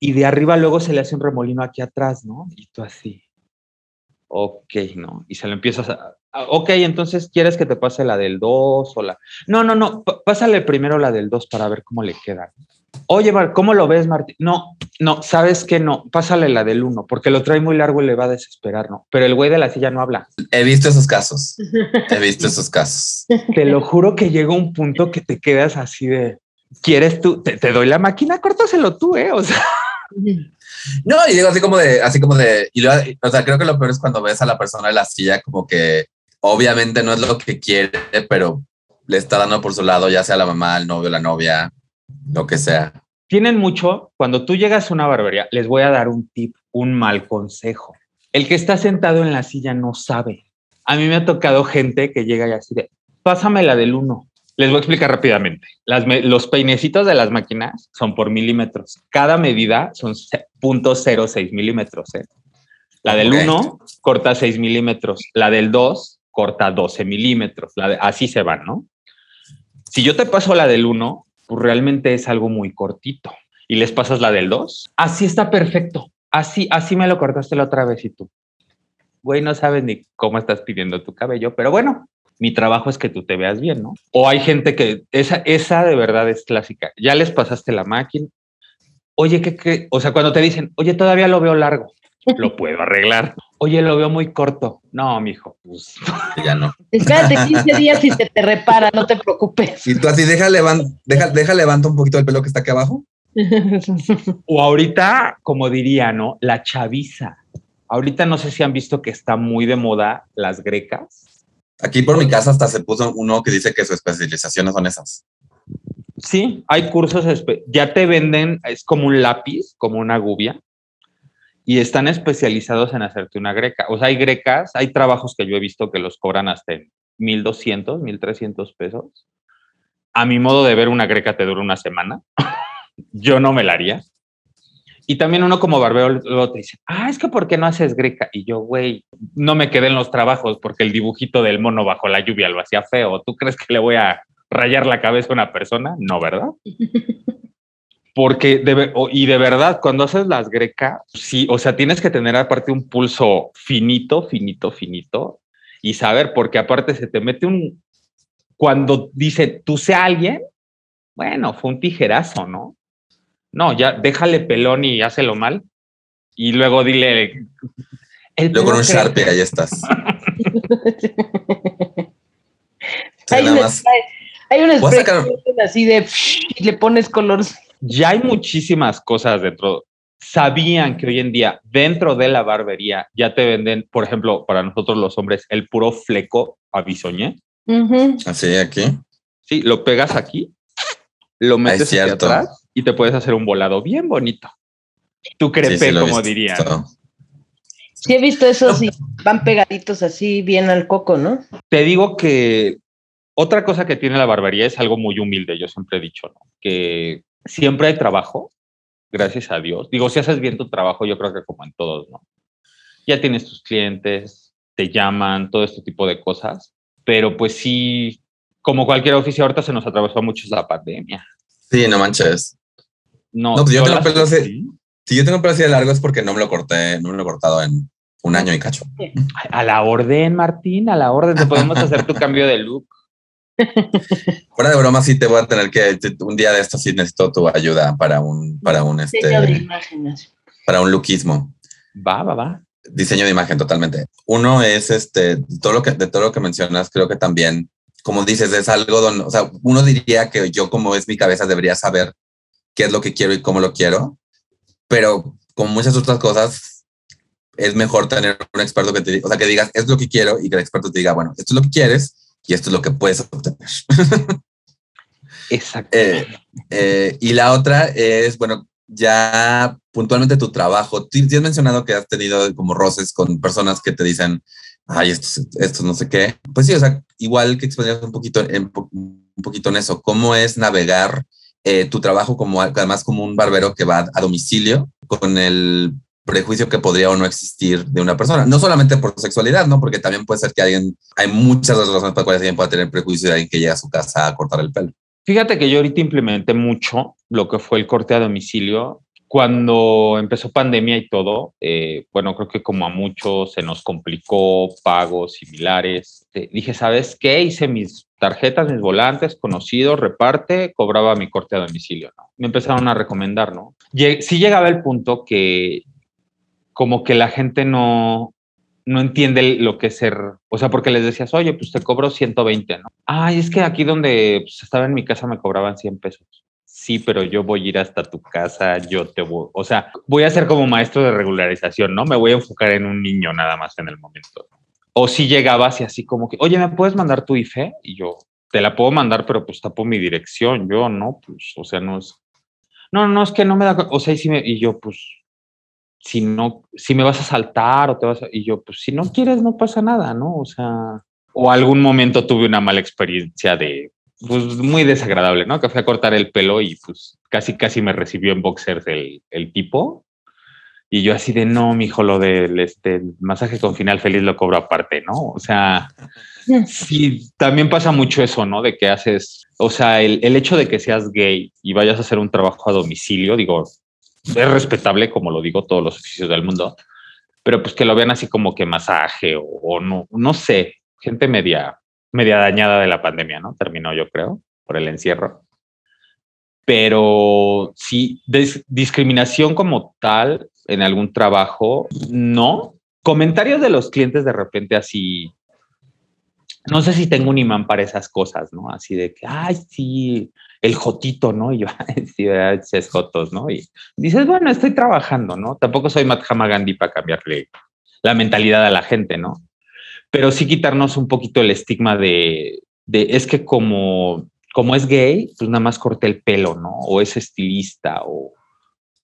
y de arriba luego se le hace un remolino aquí atrás, ¿no? Y tú así, ok, ¿no? Y se lo empiezas a, ok, entonces quieres que te pase la del 2 o la... No, no, no, pásale primero la del 2 para ver cómo le queda. Oye, Mar, ¿cómo lo ves, Martín? No, no, ¿sabes qué? No, pásale la del 1, porque lo trae muy largo y le va a desesperar, ¿no? Pero el güey de la silla no habla. He visto esos casos. He visto esos casos. Te lo juro que llega un punto que te quedas así de, ¿quieres tú? Te, te doy la máquina, córtaselo tú, ¿eh? O sea... No, y digo así como de, así como de, y lo, o sea, creo que lo peor es cuando ves a la persona en la silla como que obviamente no es lo que quiere, pero le está dando por su lado, ya sea la mamá, el novio, la novia, lo que sea. Tienen mucho, cuando tú llegas a una barbería, les voy a dar un tip, un mal consejo. El que está sentado en la silla no sabe. A mí me ha tocado gente que llega y así de, pásame la del uno. Les voy a explicar rápidamente. Las, los peinecitos de las máquinas son por milímetros. Cada medida son 0.06 milímetros. ¿eh? La del 1 okay. corta 6 milímetros. La del 2 corta 12 milímetros. La de, así se van, ¿no? Si yo te paso la del 1, pues realmente es algo muy cortito. Y les pasas la del 2, así está perfecto. Así, así me lo cortaste la otra vez y tú. Güey, no sabes ni cómo estás pidiendo tu cabello, pero bueno, mi trabajo es que tú te veas bien, ¿no? O hay gente que esa, esa de verdad es clásica. Ya les pasaste la máquina. Oye, ¿qué, qué? O sea, cuando te dicen, oye, todavía lo veo largo, lo puedo arreglar. Oye, lo veo muy corto. No, mijo, pues ya no. Espérate 15 días y se te repara, no te preocupes. Y tú así, deja, levant, deja, deja levanta un poquito el pelo que está aquí abajo. o ahorita, como diría, ¿no? La chaviza. Ahorita no sé si han visto que está muy de moda las grecas Aquí por mi casa hasta se puso uno que dice que su especialización son esas. Sí, hay cursos, ya te venden, es como un lápiz, como una gubia, y están especializados en hacerte una greca. O sea, hay grecas, hay trabajos que yo he visto que los cobran hasta en 1200, 1300 pesos. A mi modo de ver, una greca te dura una semana. yo no me la haría. Y también uno como barbero luego te dice, ah, es que ¿por qué no haces greca? Y yo, güey, no me quedé en los trabajos porque el dibujito del mono bajo la lluvia lo hacía feo. ¿Tú crees que le voy a rayar la cabeza a una persona, no, ¿verdad? Porque, de, y de verdad, cuando haces las grecas, sí, o sea, tienes que tener aparte un pulso finito, finito, finito, y saber, porque aparte se te mete un, cuando dice, tú sé alguien, bueno, fue un tijerazo, ¿no? No, ya déjale pelón y hácelo mal. Y luego dile. luego con un Sharpie, ahí estás. hay, una, hay, así de y le pones color. Ya hay muchísimas cosas dentro. Sabían que hoy en día dentro de la barbería ya te venden, por ejemplo, para nosotros los hombres, el puro fleco a bisoñé. Así aquí. Sí, lo pegas aquí, lo metes hacia atrás y te puedes hacer un volado bien bonito. Tu crepe, como dirían. Sí, he visto eso, sí, van pegaditos así bien al coco, ¿no? Te digo que otra cosa que tiene la barbería es algo muy humilde, yo siempre he dicho, ¿no? Que siempre hay trabajo, gracias a Dios. Digo, si haces bien tu trabajo, yo creo que como en todos, ¿no? Ya tienes tus clientes, te llaman, todo este tipo de cosas, pero pues sí, como cualquier oficio, ahorita se nos atravesó mucho la pandemia. Sí, no manches. No, pues yo tengo pelo así. Si yo tengo pelo así de largo es porque no me lo corté, no me lo he cortado en un año y cacho. A la orden, Martín, a la orden. Te podemos hacer tu cambio de look. Fuera de broma, sí te voy a tener que un día de esto sí necesito tu ayuda para un para un este para un lookismo. Va, va, va. Diseño de imagen totalmente. Uno es este todo lo que de todo lo que mencionas, creo que también como dices es algo donde, o sea, uno diría que yo como es mi cabeza debería saber qué es lo que quiero y cómo lo quiero, pero como muchas otras cosas, es mejor tener un experto que te diga, o sea, que digas, es lo que quiero y que el experto te diga, bueno, esto es lo que quieres y esto es lo que puedes obtener. Exacto. Eh, eh, y la otra es, bueno, ya puntualmente tu trabajo. Tú has mencionado que has tenido como roces con personas que te dicen, ay, esto, esto no sé qué. Pues sí, o sea, igual que explicar un poquito en, un poquito en eso, cómo es navegar eh, tu trabajo como además como un barbero que va a domicilio con el prejuicio que podría o no existir de una persona, no solamente por sexualidad, ¿no? Porque también puede ser que alguien, hay muchas razones para las cuales alguien pueda tener prejuicio de alguien que llega a su casa a cortar el pelo. Fíjate que yo ahorita implementé mucho lo que fue el corte a domicilio. Cuando empezó pandemia y todo, eh, bueno, creo que como a muchos se nos complicó pagos similares. Eh, dije, ¿sabes qué? Hice mis tarjetas, mis volantes, conocidos, reparte, cobraba mi corte a domicilio. ¿no? Me empezaron a recomendar, ¿no? sí llegaba el punto que como que la gente no, no entiende lo que es ser, o sea, porque les decías, oye, pues te cobro 120, ¿no? Ay, es que aquí donde pues, estaba en mi casa me cobraban 100 pesos. Sí, pero yo voy a ir hasta tu casa, yo te voy, o sea, voy a ser como maestro de regularización, ¿no? Me voy a enfocar en un niño nada más en el momento. O si llegabas y así como que, oye, ¿me puedes mandar tu IFE? Y yo, te la puedo mandar, pero pues tapo mi dirección. Yo, no, pues, o sea, no es. No, no, es que no me da. O sea, y, me, y yo, pues, si no, si me vas a saltar o te vas a. Y yo, pues, si no quieres, no pasa nada, ¿no? O sea. O algún momento tuve una mala experiencia de. Pues muy desagradable, ¿no? Que fui a cortar el pelo y pues casi, casi me recibió en boxers el, el tipo y yo así de, no, mi hijo, lo del este, masaje con final feliz lo cobro aparte, ¿no? O sea, sí, también pasa mucho eso, ¿no? De que haces, o sea, el, el hecho de que seas gay y vayas a hacer un trabajo a domicilio, digo, es respetable, como lo digo, todos los oficios del mundo, pero pues que lo vean así como que masaje o, no, no sé, gente media, media dañada de la pandemia, ¿no? Terminó, yo creo, por el encierro pero sí, discriminación como tal en algún trabajo, no. Comentarios de los clientes de repente así, no sé si tengo un imán para esas cosas, ¿no? Así de que, ay, sí, el jotito, ¿no? Y yo, sí, es jotos, ¿no? Y dices, bueno, estoy trabajando, ¿no? Tampoco soy Mahatma Gandhi para cambiarle la mentalidad a la gente, ¿no? Pero sí quitarnos un poquito el estigma de, de es que como como es gay, pues nada más corte el pelo, ¿no? O es estilista, o,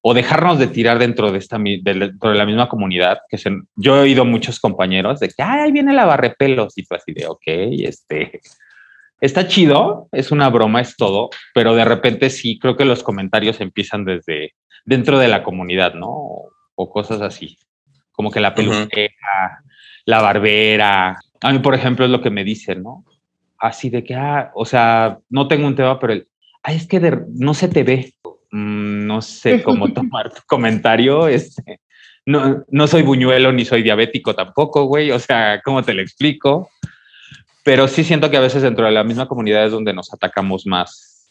o dejarnos de tirar dentro de, esta, dentro de la misma comunidad, que yo he oído muchos compañeros de que, Ay, ahí viene la barrepelos, y tú así de, ok, este, está chido, es una broma, es todo, pero de repente sí, creo que los comentarios empiezan desde dentro de la comunidad, ¿no? O, cosas así, como que la peluquera, la barbera, a mí, por ejemplo, es lo que me dicen, ¿no? así de que, ah, o sea, no tengo un tema, pero el, ah, es que no se te ve. Mm, no sé cómo tomar tu comentario. Este, no, no soy buñuelo ni soy diabético tampoco, güey. O sea, ¿cómo te lo explico? Pero sí siento que a veces dentro de la misma comunidad es donde nos atacamos más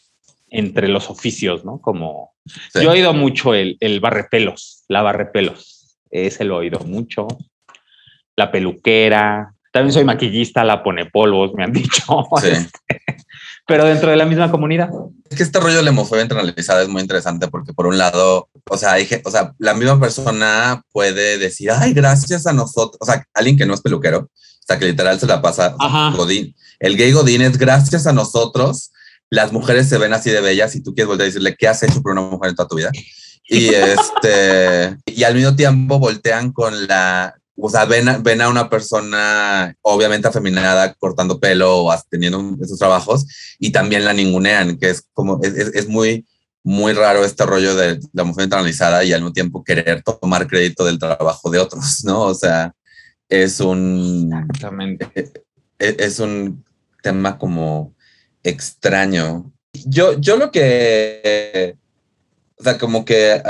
entre los oficios, ¿no? Como yo he oído mucho el, el barrepelos, la barrepelos. Ese lo he oído mucho. La peluquera. También soy maquillista, la pone polvos, me han dicho. Sí. Este, pero dentro de la misma comunidad. Es que este rollo de la homofobia internalizada es muy interesante porque por un lado, o sea, hay, o sea, la misma persona puede decir, ay, gracias a nosotros, o sea, alguien que no es peluquero, sea, que literal se la pasa Godín. El gay Godín es gracias a nosotros, las mujeres se ven así de bellas y tú quieres volver a decirle, ¿qué has hecho por una mujer en toda tu vida? Y este, y al mismo tiempo voltean con la, o sea, ven a, ven a una persona obviamente afeminada cortando pelo o teniendo esos trabajos y también la ningunean, que es como, es, es muy, muy raro este rollo de la mujer internalizada y al mismo tiempo querer tomar crédito del trabajo de otros, ¿no? O sea, es un... Es, e, es un tema como extraño. Yo, yo lo que... O sea, como que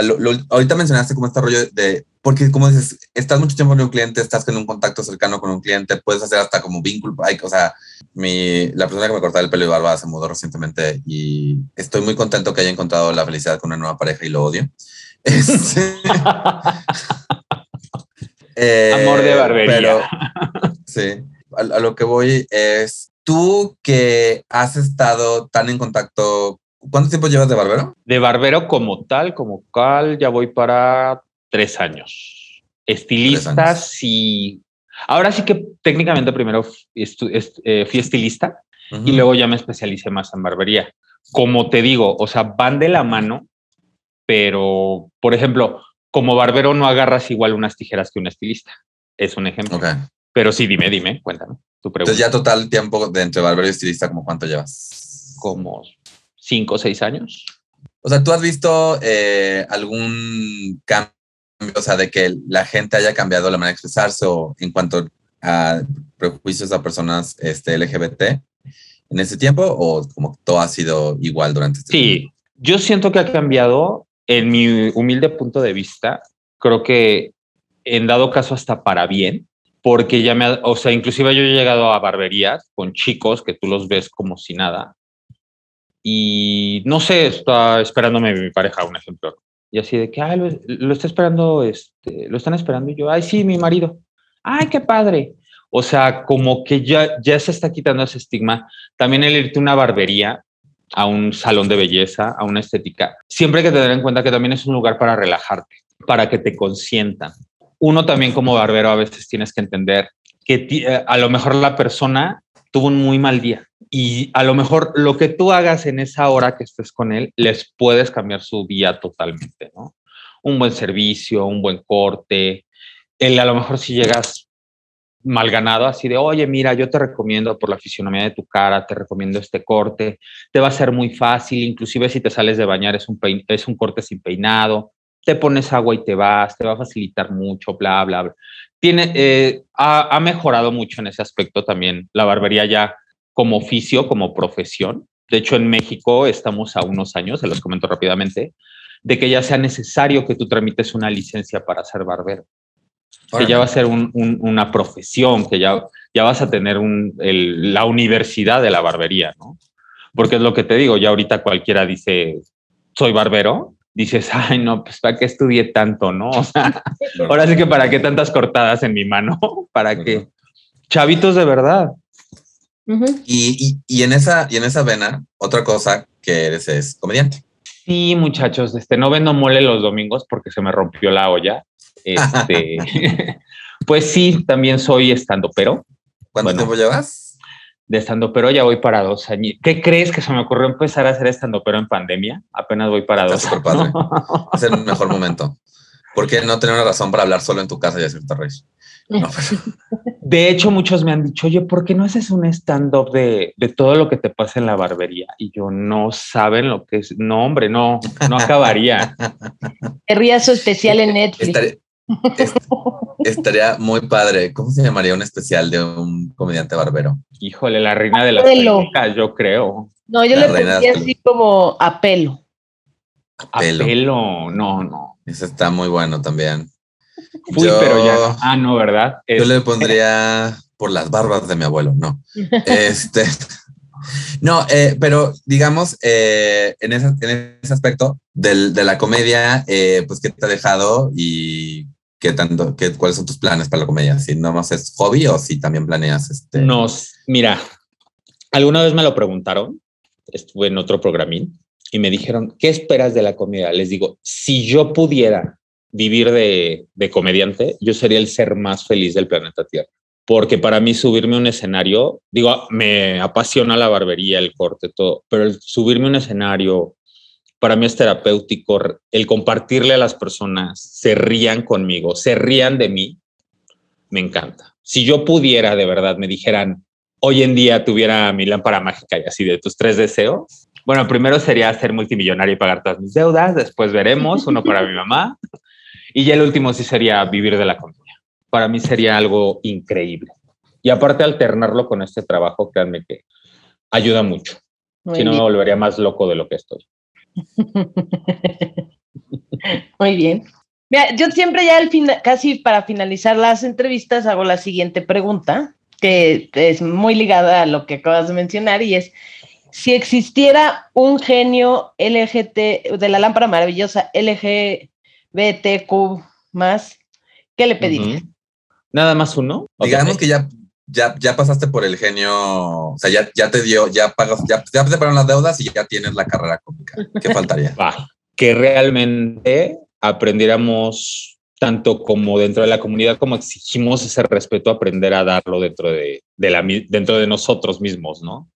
ahorita mencionaste como este rollo de porque como dices, estás mucho tiempo con un cliente, estás en un contacto cercano con un cliente, puedes hacer hasta como vínculo, o sea, mi, la persona que me cortaba el pelo y barba se mudó recientemente y estoy muy contento que haya encontrado la felicidad con una nueva pareja y lo odio. Este, eh, Amor de barbería. Pero, sí, a, lo que voy es, tú que has estado tan en contacto ¿Cuánto tiempo llevas de barbero? De barbero como tal, como cal, ya voy para tres años. Estilistas y ahora sí que técnicamente primero eh, fui estilista y luego ya me especialicé más en barbería. Como te digo, o sea, van de la mano, pero por ejemplo, como barbero no agarras igual unas tijeras que un estilista. Es un ejemplo. Pero sí, dime, dime, cuéntame. Tu pregunta. Entonces ya total tiempo de entre barbero y estilista, ¿como cuánto llevas? Como cinco o seis años. O sea, ¿tú has visto eh, algún cambio o sea, de que la gente haya cambiado la manera de expresarse o en cuanto a prejuicios a personas este, LGBT en ese tiempo o como todo ha sido igual durante este sí, tiempo? Sí, yo siento que ha cambiado en mi humilde punto de vista. Creo que en dado caso hasta para bien, porque ya me, o sea, inclusive yo he llegado a barberías con chicos que tú los ves como si nada. Y no sé, está esperándome mi pareja, un ejemplo. Y así de que, ay, lo, está esperando, este, lo están esperando. Y yo, ay, sí, mi marido. Ay, qué padre. O sea, como que ya, ya se está quitando ese estigma. También el irte a una barbería, a un salón de belleza, a una estética, siempre hay que tener en cuenta que también es un lugar para relajarte, para que te consientan. Uno también como barbero a veces tienes que entender que eh, a lo mejor la persona tuvo un muy mal día y a lo mejor lo que tú hagas en esa hora que estés con él, les puedes cambiar su día totalmente, ¿no? Un buen servicio, un buen corte. Él a lo mejor si llegas mal ganado, así de, oye, mira, yo te recomiendo por la fisionomía de tu cara, te recomiendo este corte, te va a ser muy fácil, inclusive si te sales de bañar es un, es un corte sin peinado, te pones agua y te vas, te va a facilitar mucho, bla, bla, bla. Tiene, eh, ha, ha mejorado mucho en ese aspecto también. La barbería ya como oficio, como profesión. De hecho, en México estamos a unos años, se los comento rápidamente, de que ya sea necesario que tú tramites una licencia para ser barbero. Que ya va a ser una profesión, que ya, ya vas a tener la universidad de la barbería, ¿no? Porque es lo que te digo, ya ahorita cualquiera dice, soy barbero, dices, ay, no, pues para qué estudié tanto, ¿no? O sea, ahora sí que para qué tantas cortadas en mi mano, para qué. Chavitos de verdad, y, y, en esa, y en esa vena, otra cosa que eres es comediante. Sí, muchachos, este, no vendo mole los domingos porque se me rompió la olla. Este, pues sí, también soy estando pero. ¿Cuánto tiempo llevas? De estando pero ya voy para dos años. ¿Qué crees que se me ocurrió empezar a hacer estando pero en pandemia? Apenas voy para dos. Padre. es el mejor momento. ¿Por qué no tener una razón para hablar solo en tu casa y hacerte reír? De hecho, muchos me han dicho, oye, ¿por qué no haces un stand-up de, todo lo que te pasa en la barbería? Y yo, no saben lo que es. No, hombre, no, no acabaría. Querría su especial en Netflix. Estaría muy padre. ¿Cómo se llamaría un especial de un comediante barbero? Híjole, la reina de las pelucas, yo creo. No, yo La le pondría así como a pelo. A Pelo. pelo. No, no. Ese está muy bueno también. Fui, Yo- pero ya no. Ah, no, ¿verdad? Yo le pondría por las barbas de mi abuelo, no. Este, no, eh, pero digamos, eh, en, ese, en ese aspecto del- de la comedia, eh, pues, ¿qué te ha dejado y qué tanto, qué, cuáles son tus planes para la comedia? Si no más es hobby o si también planeas este. Nos, mira, alguna vez me lo preguntaron, estuve en otro programín y me dijeron, ¿qué esperas de la comedia? Les digo, si yo pudiera vivir de, de comediante, yo sería el ser más feliz del planeta Tierra. Porque para mí subirme a un escenario, digo, me apasiona la barbería, el corte, todo, pero subirme un escenario, para mí es terapéutico, el compartirle a las personas, se rían conmigo, se rían de mí, me encanta. Si yo pudiera, de verdad, me dijeran, hoy en día tuviera mi lámpara mágica y así de tus tres deseos, bueno, primero sería ser multimillonario y pagar todas mis deudas, después veremos, uno para mi mamá, y ya el último sí sería vivir de la comedia. Para mí sería algo increíble. Y aparte alternarlo con este trabajo, créanme que ayuda mucho. Muy Si no me volvería más loco de lo que estoy. Muy bien. Mira, yo siempre ya al final, casi para finalizar las entrevistas, hago la siguiente pregunta, que es muy ligada a lo que acabas de mencionar, y es, si existiera un genio LGT, de la lámpara maravillosa LGBTQ más, ¿qué le pedirías? Ujú. Nada más uno. Digamos que ya, ya, ya pasaste por el genio, o sea, ya, ya te dio, ya pagas, ya, ya te pagaron las deudas y ya tienes la carrera cómica. ¿Qué faltaría? Va, que realmente aprendiéramos tanto como dentro de la comunidad como exigimos ese respeto, aprender a darlo dentro de, de la, dentro de nosotros mismos, ¿no?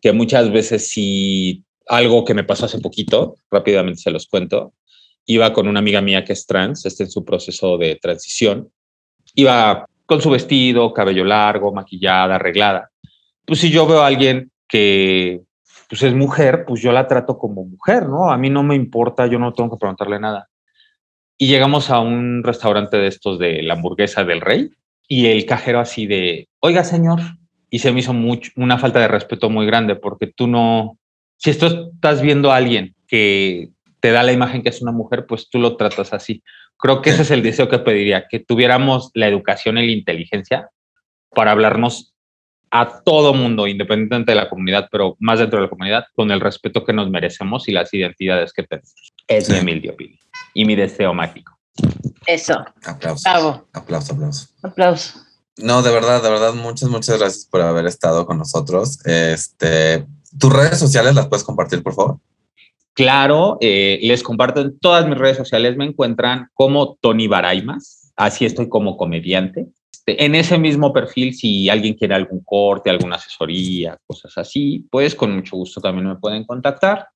Que muchas veces si algo que me pasó hace poquito, rápidamente se los cuento, iba con una amiga mía que es trans, está en su proceso de transición, iba con su vestido, cabello largo, maquillada, arreglada. Pues si yo veo a alguien que pues es mujer, pues yo la trato como mujer, ¿no? A mí no me importa, yo no tengo que preguntarle nada. Y llegamos a un restaurante de estos de la hamburguesa del rey y el cajero así de, oiga señor, y se me hizo mucho, una falta de respeto muy grande porque tú no, si esto estás viendo a alguien que te da la imagen que es una mujer, pues tú lo tratas así. Creo que ese es el deseo que pediría, que tuviéramos la educación y la inteligencia para hablarnos a todo mundo, independientemente de la comunidad, pero más dentro de la comunidad, con el respeto que nos merecemos y las identidades que tenemos. Es Sí. mi humilde opinión y mi deseo mágico. Eso, Aplausos. bravo, Aplausos, aplausos. aplauso. No, de verdad, de verdad, muchas, muchas gracias por haber estado con nosotros. Este, tus redes sociales las puedes compartir, por favor. Claro, eh, les comparto en todas mis redes sociales, me encuentran como Tony Baraimas, así estoy como comediante. Este, en ese mismo perfil, si alguien quiere algún corte, alguna asesoría, cosas así, pues con mucho gusto también me pueden contactar.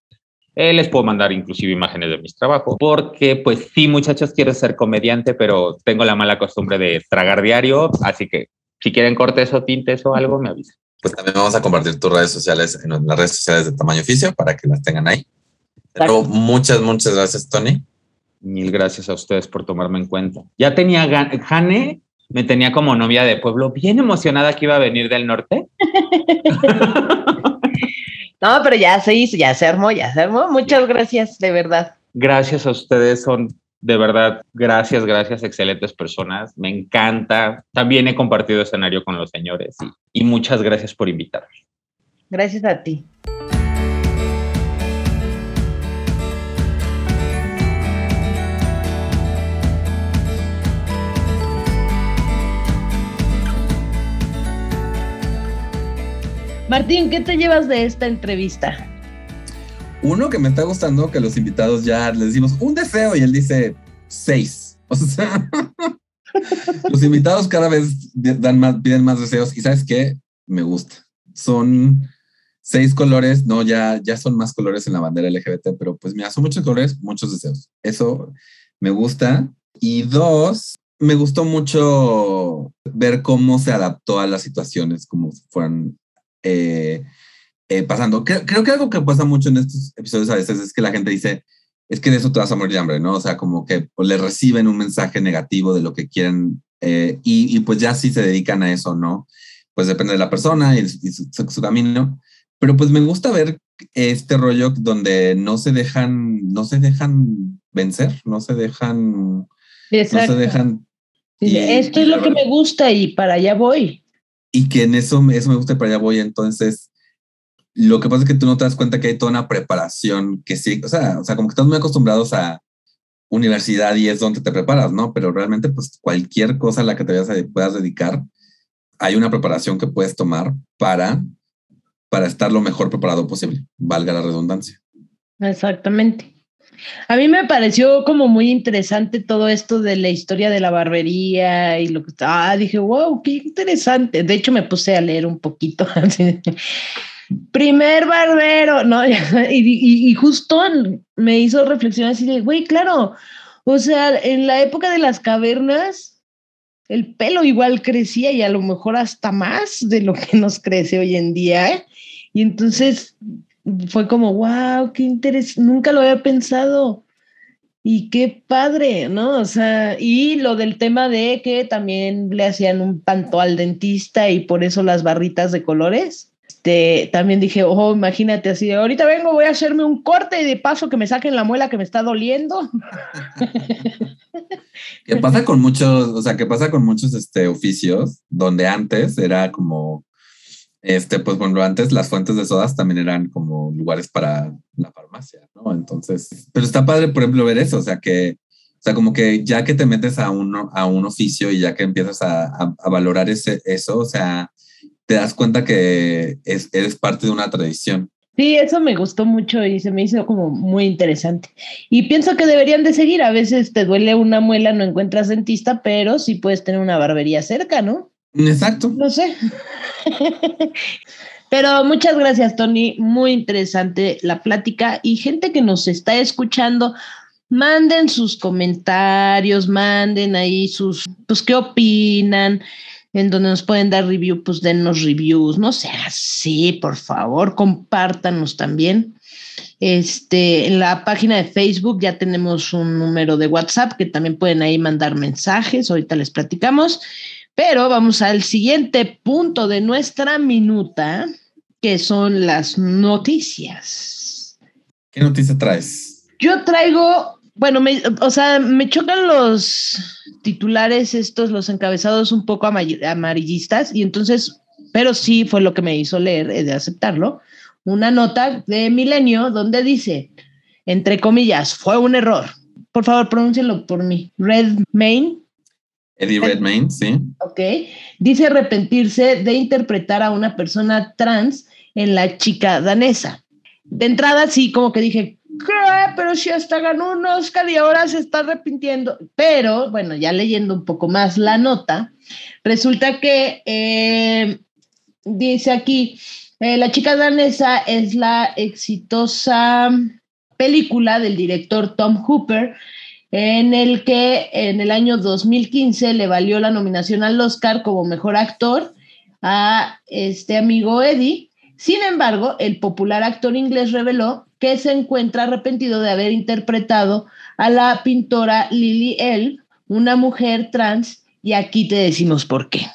Eh, les puedo mandar inclusive imágenes de mis trabajos, porque pues sí, muchachos, quiero ser comediante, pero tengo la mala costumbre de tragar diario, así que si quieren cortes o tintes o algo, me avisan. Pues también vamos a compartir tus redes sociales en las redes sociales de tamaño oficio para que las tengan ahí. Nuevo, muchas, muchas gracias, Tony. Mil gracias a ustedes por tomarme en cuenta. Ya tenía, Jane me tenía como novia de pueblo, bien emocionada que iba a venir del norte. No, pero ya se hizo, ya se armó, ya se armó. Muchas gracias, de verdad. Gracias a ustedes, son de verdad, gracias, gracias, excelentes personas. Me encanta. También he compartido escenario con los señores y, y muchas gracias por invitarme. Gracias a ti. Martín, ¿qué te llevas de esta entrevista? Uno que me está gustando que los invitados ya les decimos un deseo y él dice seis. O sea, los invitados cada vez dan más, piden más deseos y sabes qué? Me gusta. Son seis colores, no, ya, ya son más colores en la bandera LGBT, pero pues mira, son muchos colores, muchos deseos. Eso me gusta. Y dos, me gustó mucho ver cómo se adaptó a las situaciones, como fueran eh, eh, pasando. Creo, creo, que algo que pasa mucho en estos episodios a veces es que la gente dice, es que de eso te vas a morir de hambre, ¿no? O sea, como que le reciben un mensaje negativo de lo que quieren eh, y, y, pues ya si se dedican a eso, ¿no? Pues depende de la persona y, su, su, camino. Pero pues me gusta ver este rollo donde no se dejan, no se dejan vencer, no se dejan, Exacto. no se dejan. Y, Esto es lo que me gusta y para allá voy. Y que en eso, eso me gusta para allá voy. Entonces, lo que pasa es que tú no te das cuenta que hay toda una preparación que sí, o sea, o sea, como que estamos muy acostumbrados a universidad y es donde te preparas, ¿no? Pero realmente, pues cualquier cosa a la que te puedas dedicar, hay una preparación que puedes tomar para, para estar lo mejor preparado posible, valga la redundancia. Exactamente. A mí me pareció como muy interesante todo esto de la historia de la barbería y lo que. Ah, dije, wow, qué interesante. De hecho, me puse a leer un poquito. Primer barbero, ¿no? Y, y, justo me hizo reflexionar así de, güey, claro, o sea, en la época de las cavernas, el pelo igual crecía y a lo mejor hasta más de lo que nos crece hoy en día. ¿eh? Y entonces fue como, wow, qué interés, nunca lo había pensado. Y qué padre, ¿no? O sea, y lo del tema de que también le hacían un panto al dentista y por eso las barritas de colores. Este, también dije, oh, imagínate así, ahorita vengo, voy a hacerme un corte y de paso que me saquen la muela que me está doliendo. ¿Qué pasa con muchos, o sea, qué pasa con muchos este, oficios donde antes era como, este, pues bueno, antes las fuentes de sodas también eran como lugares para la farmacia, ¿no? Entonces, pero está padre, por ejemplo, ver eso, o sea, que, o sea, como que ya que te metes a, uno, a un oficio y ya que empiezas a, a, a valorar ese, eso, o sea, te das cuenta que es, eres parte de una tradición. Sí, eso me gustó mucho y se me hizo como muy interesante. Y pienso que deberían de seguir. A veces te duele una muela, no encuentras dentista, pero sí puedes tener una barbería cerca, ¿no? Exacto. No sé. pero muchas gracias, Tony. Muy interesante la plática y gente que nos está escuchando. Manden sus comentarios, manden ahí sus, pues, qué opinan en donde nos pueden dar review, pues dennos reviews, no sea así, por favor, compártanos también. Este, en la página de Facebook ya tenemos un número de WhatsApp que también pueden ahí mandar mensajes, ahorita les platicamos, pero vamos al siguiente punto de nuestra minuta, que son las noticias. ¿Qué noticia traes? Yo traigo bueno, me, o sea, me chocan los titulares estos, los encabezados un poco amarillistas, y entonces, pero sí fue lo que me hizo leer, de aceptarlo, una nota de Milenio donde dice, entre comillas, fue un error. Por favor, pronúncialo por mí. Red Main. Eddie Redmayne, sí. Ok. Dice arrepentirse de interpretar a una persona trans en La chica danesa. De entrada, sí, como que dije, pero si hasta ganó un Oscar y ahora se está arrepintiendo. Pero, bueno, ya leyendo un poco más la nota, resulta que eh, dice aquí, eh, La chica danesa es la exitosa película del director Tom Hooper, en el que en el año 2015 le valió la nominación al Oscar como mejor actor a este amigo Eddie. Sin embargo, el popular actor inglés reveló que se encuentra arrepentido de haber interpretado a la pintora Lily L., una mujer trans, y aquí te decimos por qué.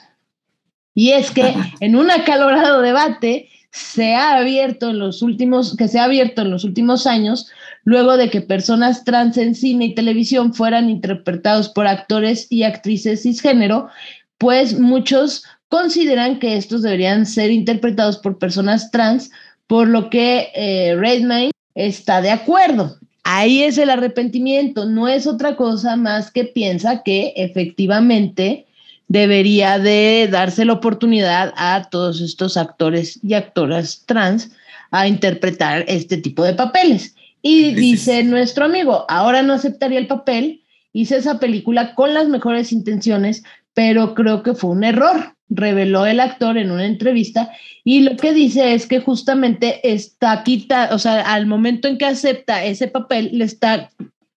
Y es que en un acalorado debate se ha abierto en los últimos, que se ha abierto en los últimos años, luego de que personas trans en cine y televisión fueran interpretados por actores y actrices cisgénero, pues muchos consideran que estos deberían ser interpretados por personas trans, por lo que eh, Redmayne está de acuerdo. Ahí es el arrepentimiento, no es otra cosa más que piensa que efectivamente debería de darse la oportunidad a todos estos actores y actoras trans a interpretar este tipo de papeles. Y dice nuestro amigo, ahora no aceptaría el papel, hice esa película con las mejores intenciones, pero creo que fue un error reveló el actor en una entrevista. Y lo que dice es que justamente está quita, o sea, al momento en que acepta ese papel, le está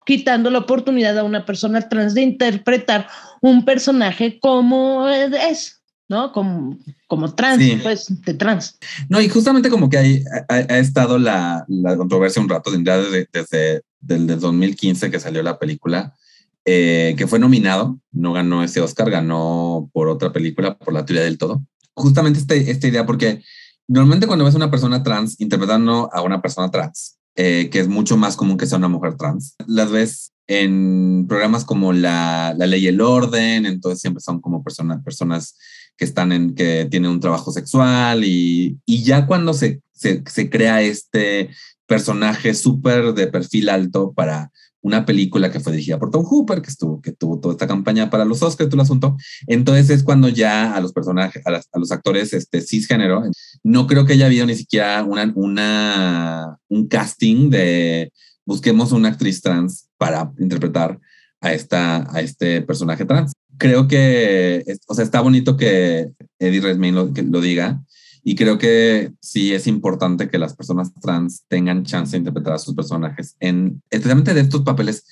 quitando la oportunidad a una persona trans de interpretar un personaje como es, ¿no? Como, como trans, pues, de trans. No, y justamente como que hay, ha, estado la, la, controversia un rato desde, desde, del 2015 que salió la película, eh, que fue nominado, no ganó ese Oscar, ganó por otra película, por La teoría del todo. Justamente este, esta idea, porque normalmente cuando ves a una persona trans interpretando a una persona trans, eh, que es mucho más común que sea una mujer trans, las ves en programas como la, la ley y el orden, entonces siempre son como personas, personas que están en, que tienen un trabajo sexual y, y ya cuando se, se, se crea este personaje súper de perfil alto para una película que fue dirigida por Tom Hooper, que, estuvo, que tuvo toda esta campaña para los Oscars, todo el asunto. Entonces es cuando ya a los personajes, a, las, a, los actores este, cisgénero, no creo que haya habido ni siquiera una, una, un casting de busquemos una actriz trans para interpretar a, esta, a este personaje trans. Creo que, o sea, está bonito que Eddie Redmayne lo, que lo diga, y creo que sí es importante que las personas trans tengan chance de interpretar a sus personajes, en, especialmente de estos papeles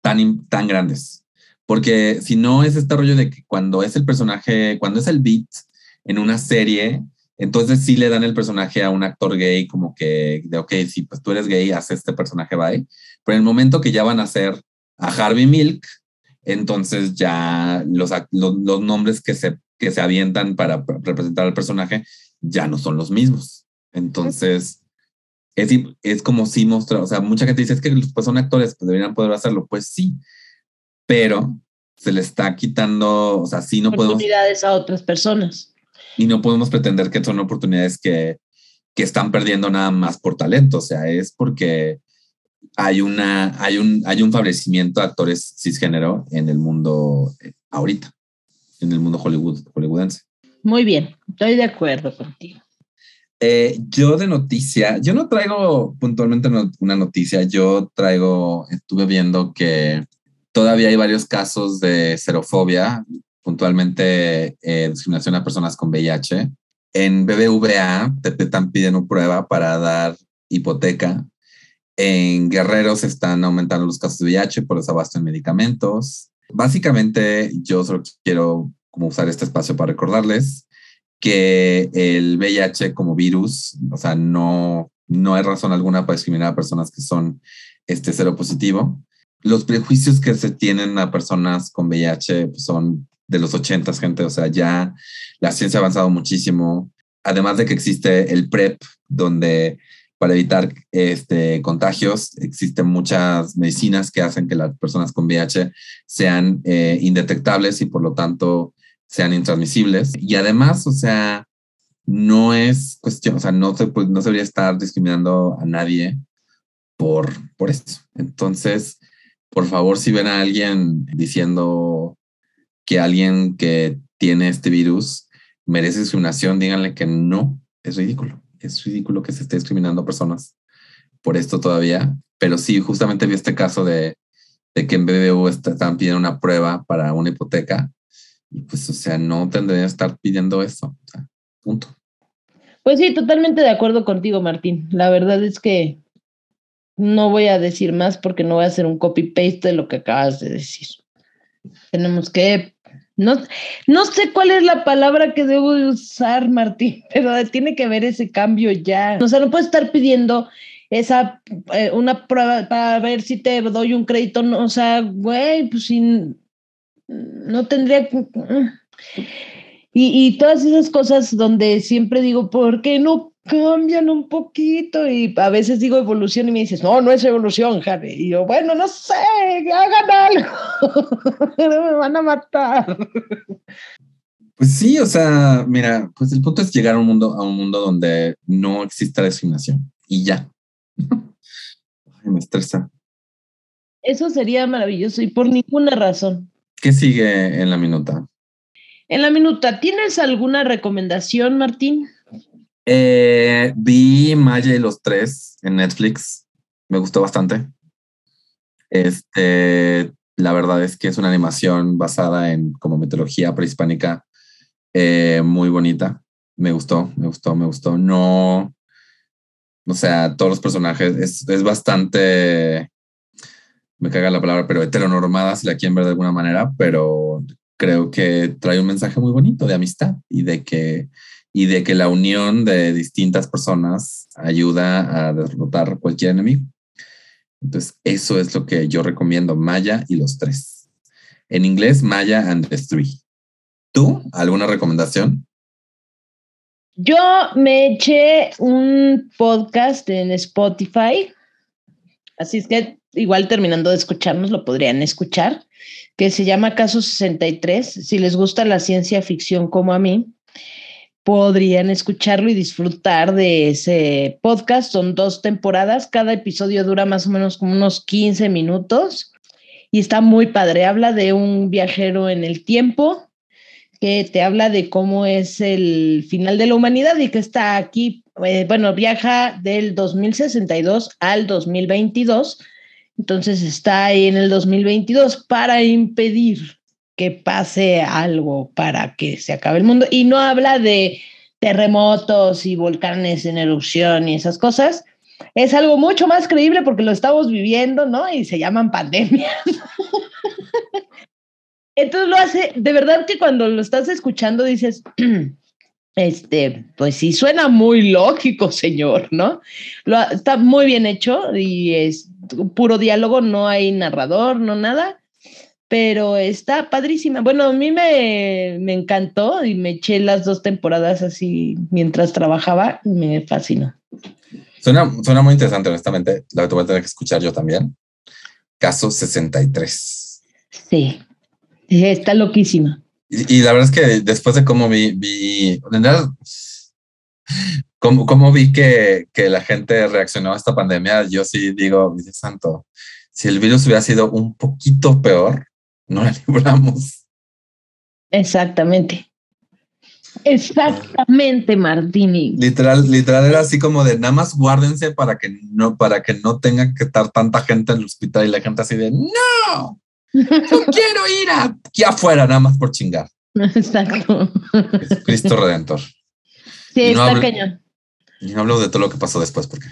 tan, tan grandes. Porque si no es este rollo de que cuando es el personaje, cuando es el beat en una serie, entonces sí le dan el personaje a un actor gay como que, de, ok, si pues tú eres gay, haz este personaje, bye. Pero en el momento que ya van a hacer a Harvey Milk, entonces ya los, los, los nombres que se, que se avientan para representar al personaje ya no son los mismos. Entonces, es, es como si mostrar, o sea, mucha gente dice es que pues, son actores, pues deberían poder hacerlo. Pues sí, pero se le está quitando, o sea, sí no podemos... Oportunidades a otras personas. Y no podemos pretender que son oportunidades que, que están perdiendo nada más por talento, o sea, es porque hay, una, hay, un, hay un favorecimiento de actores cisgénero en el mundo eh, ahorita, en el mundo Hollywood, hollywoodense. Muy bien, estoy de acuerdo contigo. Eh, yo de noticia, yo no traigo puntualmente una noticia, yo traigo, estuve viendo que todavía hay varios casos de xerofobia, puntualmente eh, discriminación a personas con VIH. En BBVA te, te están pidiendo prueba para dar hipoteca. En Guerrero se están aumentando los casos de VIH por desabasto en medicamentos. Básicamente, yo solo quiero como usar este espacio para recordarles que el VIH como virus, o sea, no, no hay razón alguna para discriminar a personas que son este cero positivo. Los prejuicios que se tienen a personas con VIH son de los 80, gente, o sea, ya la ciencia ha avanzado muchísimo. Además de que existe el PrEP, donde para evitar este, contagios existen muchas medicinas que hacen que las personas con VIH sean eh, indetectables y por lo tanto sean intransmisibles. Y además, o sea, no es cuestión, o sea, no se, pues, no se debería estar discriminando a nadie por, por. Entonces, por favor, si ven a alguien diciendo que alguien que tiene este virus merece discriminación, díganle que no, es ridículo. Es ridículo que se esté discriminando a personas por esto todavía. Pero sí, justamente vi este caso de, de que en BBU están pidiendo una prueba para una hipoteca y pues, o sea, no tendría que estar pidiendo eso. O sea, punto. Pues sí, totalmente de acuerdo contigo, Martín. La verdad es que no voy a decir más porque no voy a hacer un copy-paste de lo que acabas de decir. Tenemos que... No, no sé cuál es la palabra que debo de usar, Martín, pero tiene que ver ese cambio ya. O sea, no puedo estar pidiendo esa eh, una prueba para ver si te doy un crédito. No, o sea, güey, pues sin no tendría y, y, todas esas cosas donde siempre digo, ¿por qué no cambian un poquito? Y a veces digo evolución y me dices, no, no es evolución, Harry. Y yo, bueno, no sé, hagan algo, me van a matar. Pues sí, o sea, mira, pues el punto es llegar a un mundo, a un mundo donde no exista discriminación y ya. Ay, me estresa. Eso sería maravilloso y por ninguna razón. ¿Qué sigue en la minuta? En la minuta, ¿tienes alguna recomendación, Martín? Eh, vi Maya y los tres en Netflix. Me gustó bastante. Este, la verdad es que es una animación basada en como mitología prehispánica eh, muy bonita. Me gustó, me gustó, me gustó. No, o sea, todos los personajes es, es bastante me caga la palabra, pero heteronormada, si la quieren ver de alguna manera, pero creo que trae un mensaje muy bonito de amistad y de que, y de que la unión de distintas personas ayuda a derrotar cualquier enemigo. Entonces, eso es lo que yo recomiendo, Maya y los tres. En inglés, Maya and the Three. ¿Tú? ¿Alguna recomendación? Yo me eché un podcast en Spotify, así es que igual terminando de escucharnos lo podrían escuchar, que se llama Caso 63. Si les gusta la ciencia ficción como a mí, podrían escucharlo y disfrutar de ese podcast. Son dos temporadas, cada episodio dura más o menos como unos 15 minutos y está muy padre. Habla de un viajero en el tiempo que te habla de cómo es el final de la humanidad y que está aquí, eh, bueno, viaja del 2062 al 2022, entonces está ahí en el 2022 para impedir que pase algo para que se acabe el mundo y no habla de terremotos y volcanes en erupción y esas cosas. Es algo mucho más creíble porque lo estamos viviendo, ¿no? Y se llaman pandemias. Entonces lo hace, de verdad que cuando lo estás escuchando dices, este, pues sí, suena muy lógico, señor, ¿no? Lo, está muy bien hecho y es puro diálogo, no hay narrador, no nada, pero está padrísima. Bueno, a mí me, me encantó y me eché las dos temporadas así mientras trabajaba, me fascinó. Suena, suena muy interesante, honestamente. La voy a tener que escuchar yo también. Caso 63. Sí. Está loquísima. Y, la verdad es que después de cómo vi, vi cómo, cómo vi que, que, la gente reaccionó a esta pandemia, yo sí digo, Dios santo, si el virus hubiera sido un poquito peor, no la libramos. Exactamente. Exactamente, Martini. Literal, literal era así como de nada más guárdense para que no, para que no tenga que estar tanta gente en el hospital y la gente así de no. No quiero ir aquí afuera nada más por chingar. Exacto. Cristo Redentor. Sí, no está cañón. Y no hablo de todo lo que pasó después porque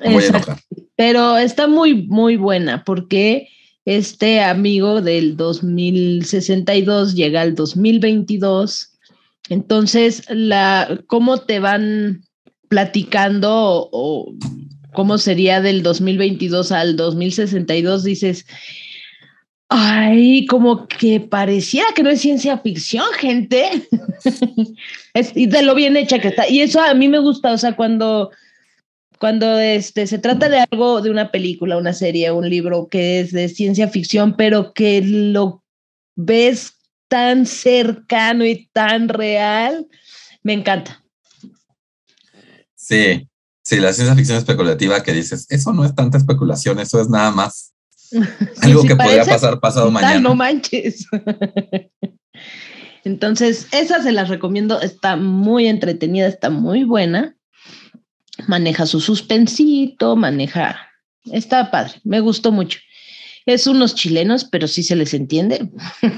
me voy a enojar. Pero está muy, muy buena porque este amigo del 2062 llega al 2022. Entonces, la, ¿cómo te van platicando o, cómo sería del 2022 al 2062? Dices, Ay, como que pareciera que no es ciencia ficción, gente. y de lo bien hecha que está. Y eso a mí me gusta, o sea, cuando, cuando este, se trata de algo, de una película, una serie, un libro que es de ciencia ficción, pero que lo ves tan cercano y tan real, me encanta. Sí, sí, la ciencia ficción especulativa que dices, eso no es tanta especulación, eso es nada más Algo que podría pasar pasado mañana. No manches. Entonces, esa se las recomiendo. Está muy entretenida, está muy buena. Maneja su suspensito, maneja. Está padre, me gustó mucho. Es unos chilenos, pero sí se les entiende.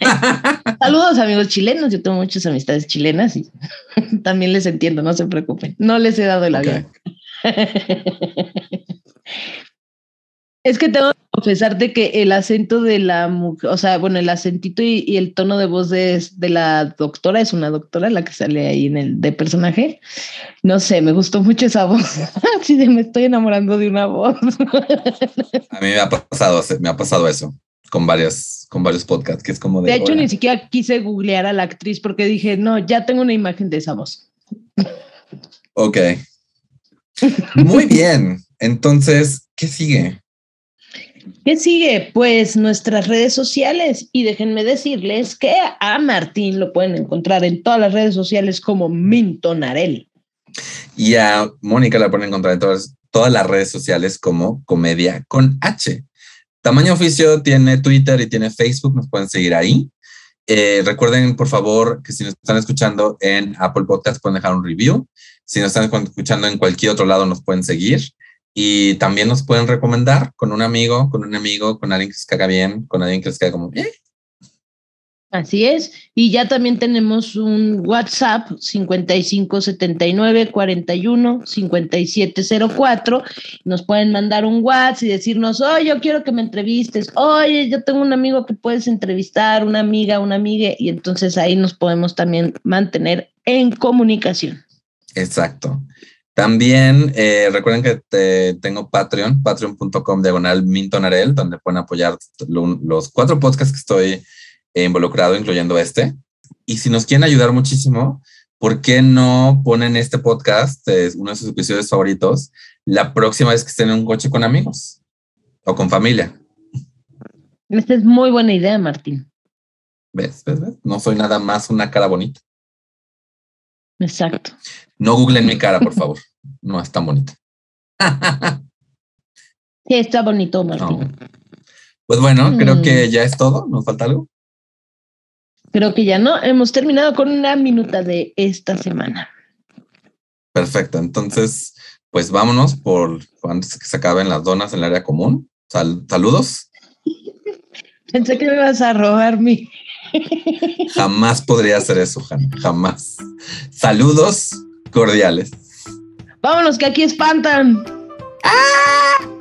Saludos amigos chilenos, yo tengo muchas amistades chilenas y también les entiendo, no se preocupen. No les he dado el avión. Es que tengo que confesarte que el acento de la mujer, o sea, bueno, el acentito y, el tono de voz de, de, la doctora, es una doctora la que sale ahí en el de personaje. No sé, me gustó mucho esa voz. Así de me estoy enamorando de una voz. A mí me ha pasado, me ha pasado eso con varios, con varios podcasts, que es como de. De hecho, ni siquiera quise googlear a la actriz porque dije, no, ya tengo una imagen de esa voz. Ok. Muy bien. Entonces, ¿qué sigue? ¿Qué sigue? Pues nuestras redes sociales y déjenme decirles que a Martín lo pueden encontrar en todas las redes sociales como Mintonarel. Y a Mónica la pueden encontrar en todas, todas las redes sociales como Comedia con H. Tamaño Oficio tiene Twitter y tiene Facebook, nos pueden seguir ahí. Eh, recuerden, por favor, que si nos están escuchando en Apple Podcast pueden dejar un review. Si nos están escuchando en cualquier otro lado, nos pueden seguir. Y también nos pueden recomendar con un amigo, con un amigo, con alguien que se caga bien, con alguien que les caga como, eh. Así es. Y ya también tenemos un WhatsApp 5579 41 5704. Nos pueden mandar un WhatsApp y decirnos, oye, yo quiero que me entrevistes. Oye, yo tengo un amigo que puedes entrevistar, una amiga, una amiga. Y entonces ahí nos podemos también mantener en comunicación. Exacto. También eh, recuerden que te, tengo Patreon, patreon.com diagonal mintonarel, donde pueden apoyar los cuatro podcasts que estoy involucrado, incluyendo este. Y si nos quieren ayudar muchísimo, ¿por qué no ponen este podcast, es uno de sus episodios favoritos, la próxima vez que estén en un coche con amigos o con familia? Esta es muy buena idea, Martín. ¿Ves? ¿Ves? ¿Ves? No soy nada más una cara bonita. Exacto. No googlen mi cara, por favor. No es tan bonita. sí, está bonito, Martín. No. Pues bueno, creo que mm. ya es todo. ¿Nos falta algo? Creo que ya no. Hemos terminado con una minuta de esta semana. Perfecto. Entonces, pues vámonos por antes que se acaben las donas en el área común. saludos. Pensé que me ibas a robar mi. Jamás podría hacer eso, Jamás. Saludos cordiales. Vámonos, que aquí espantan. ¡Ah!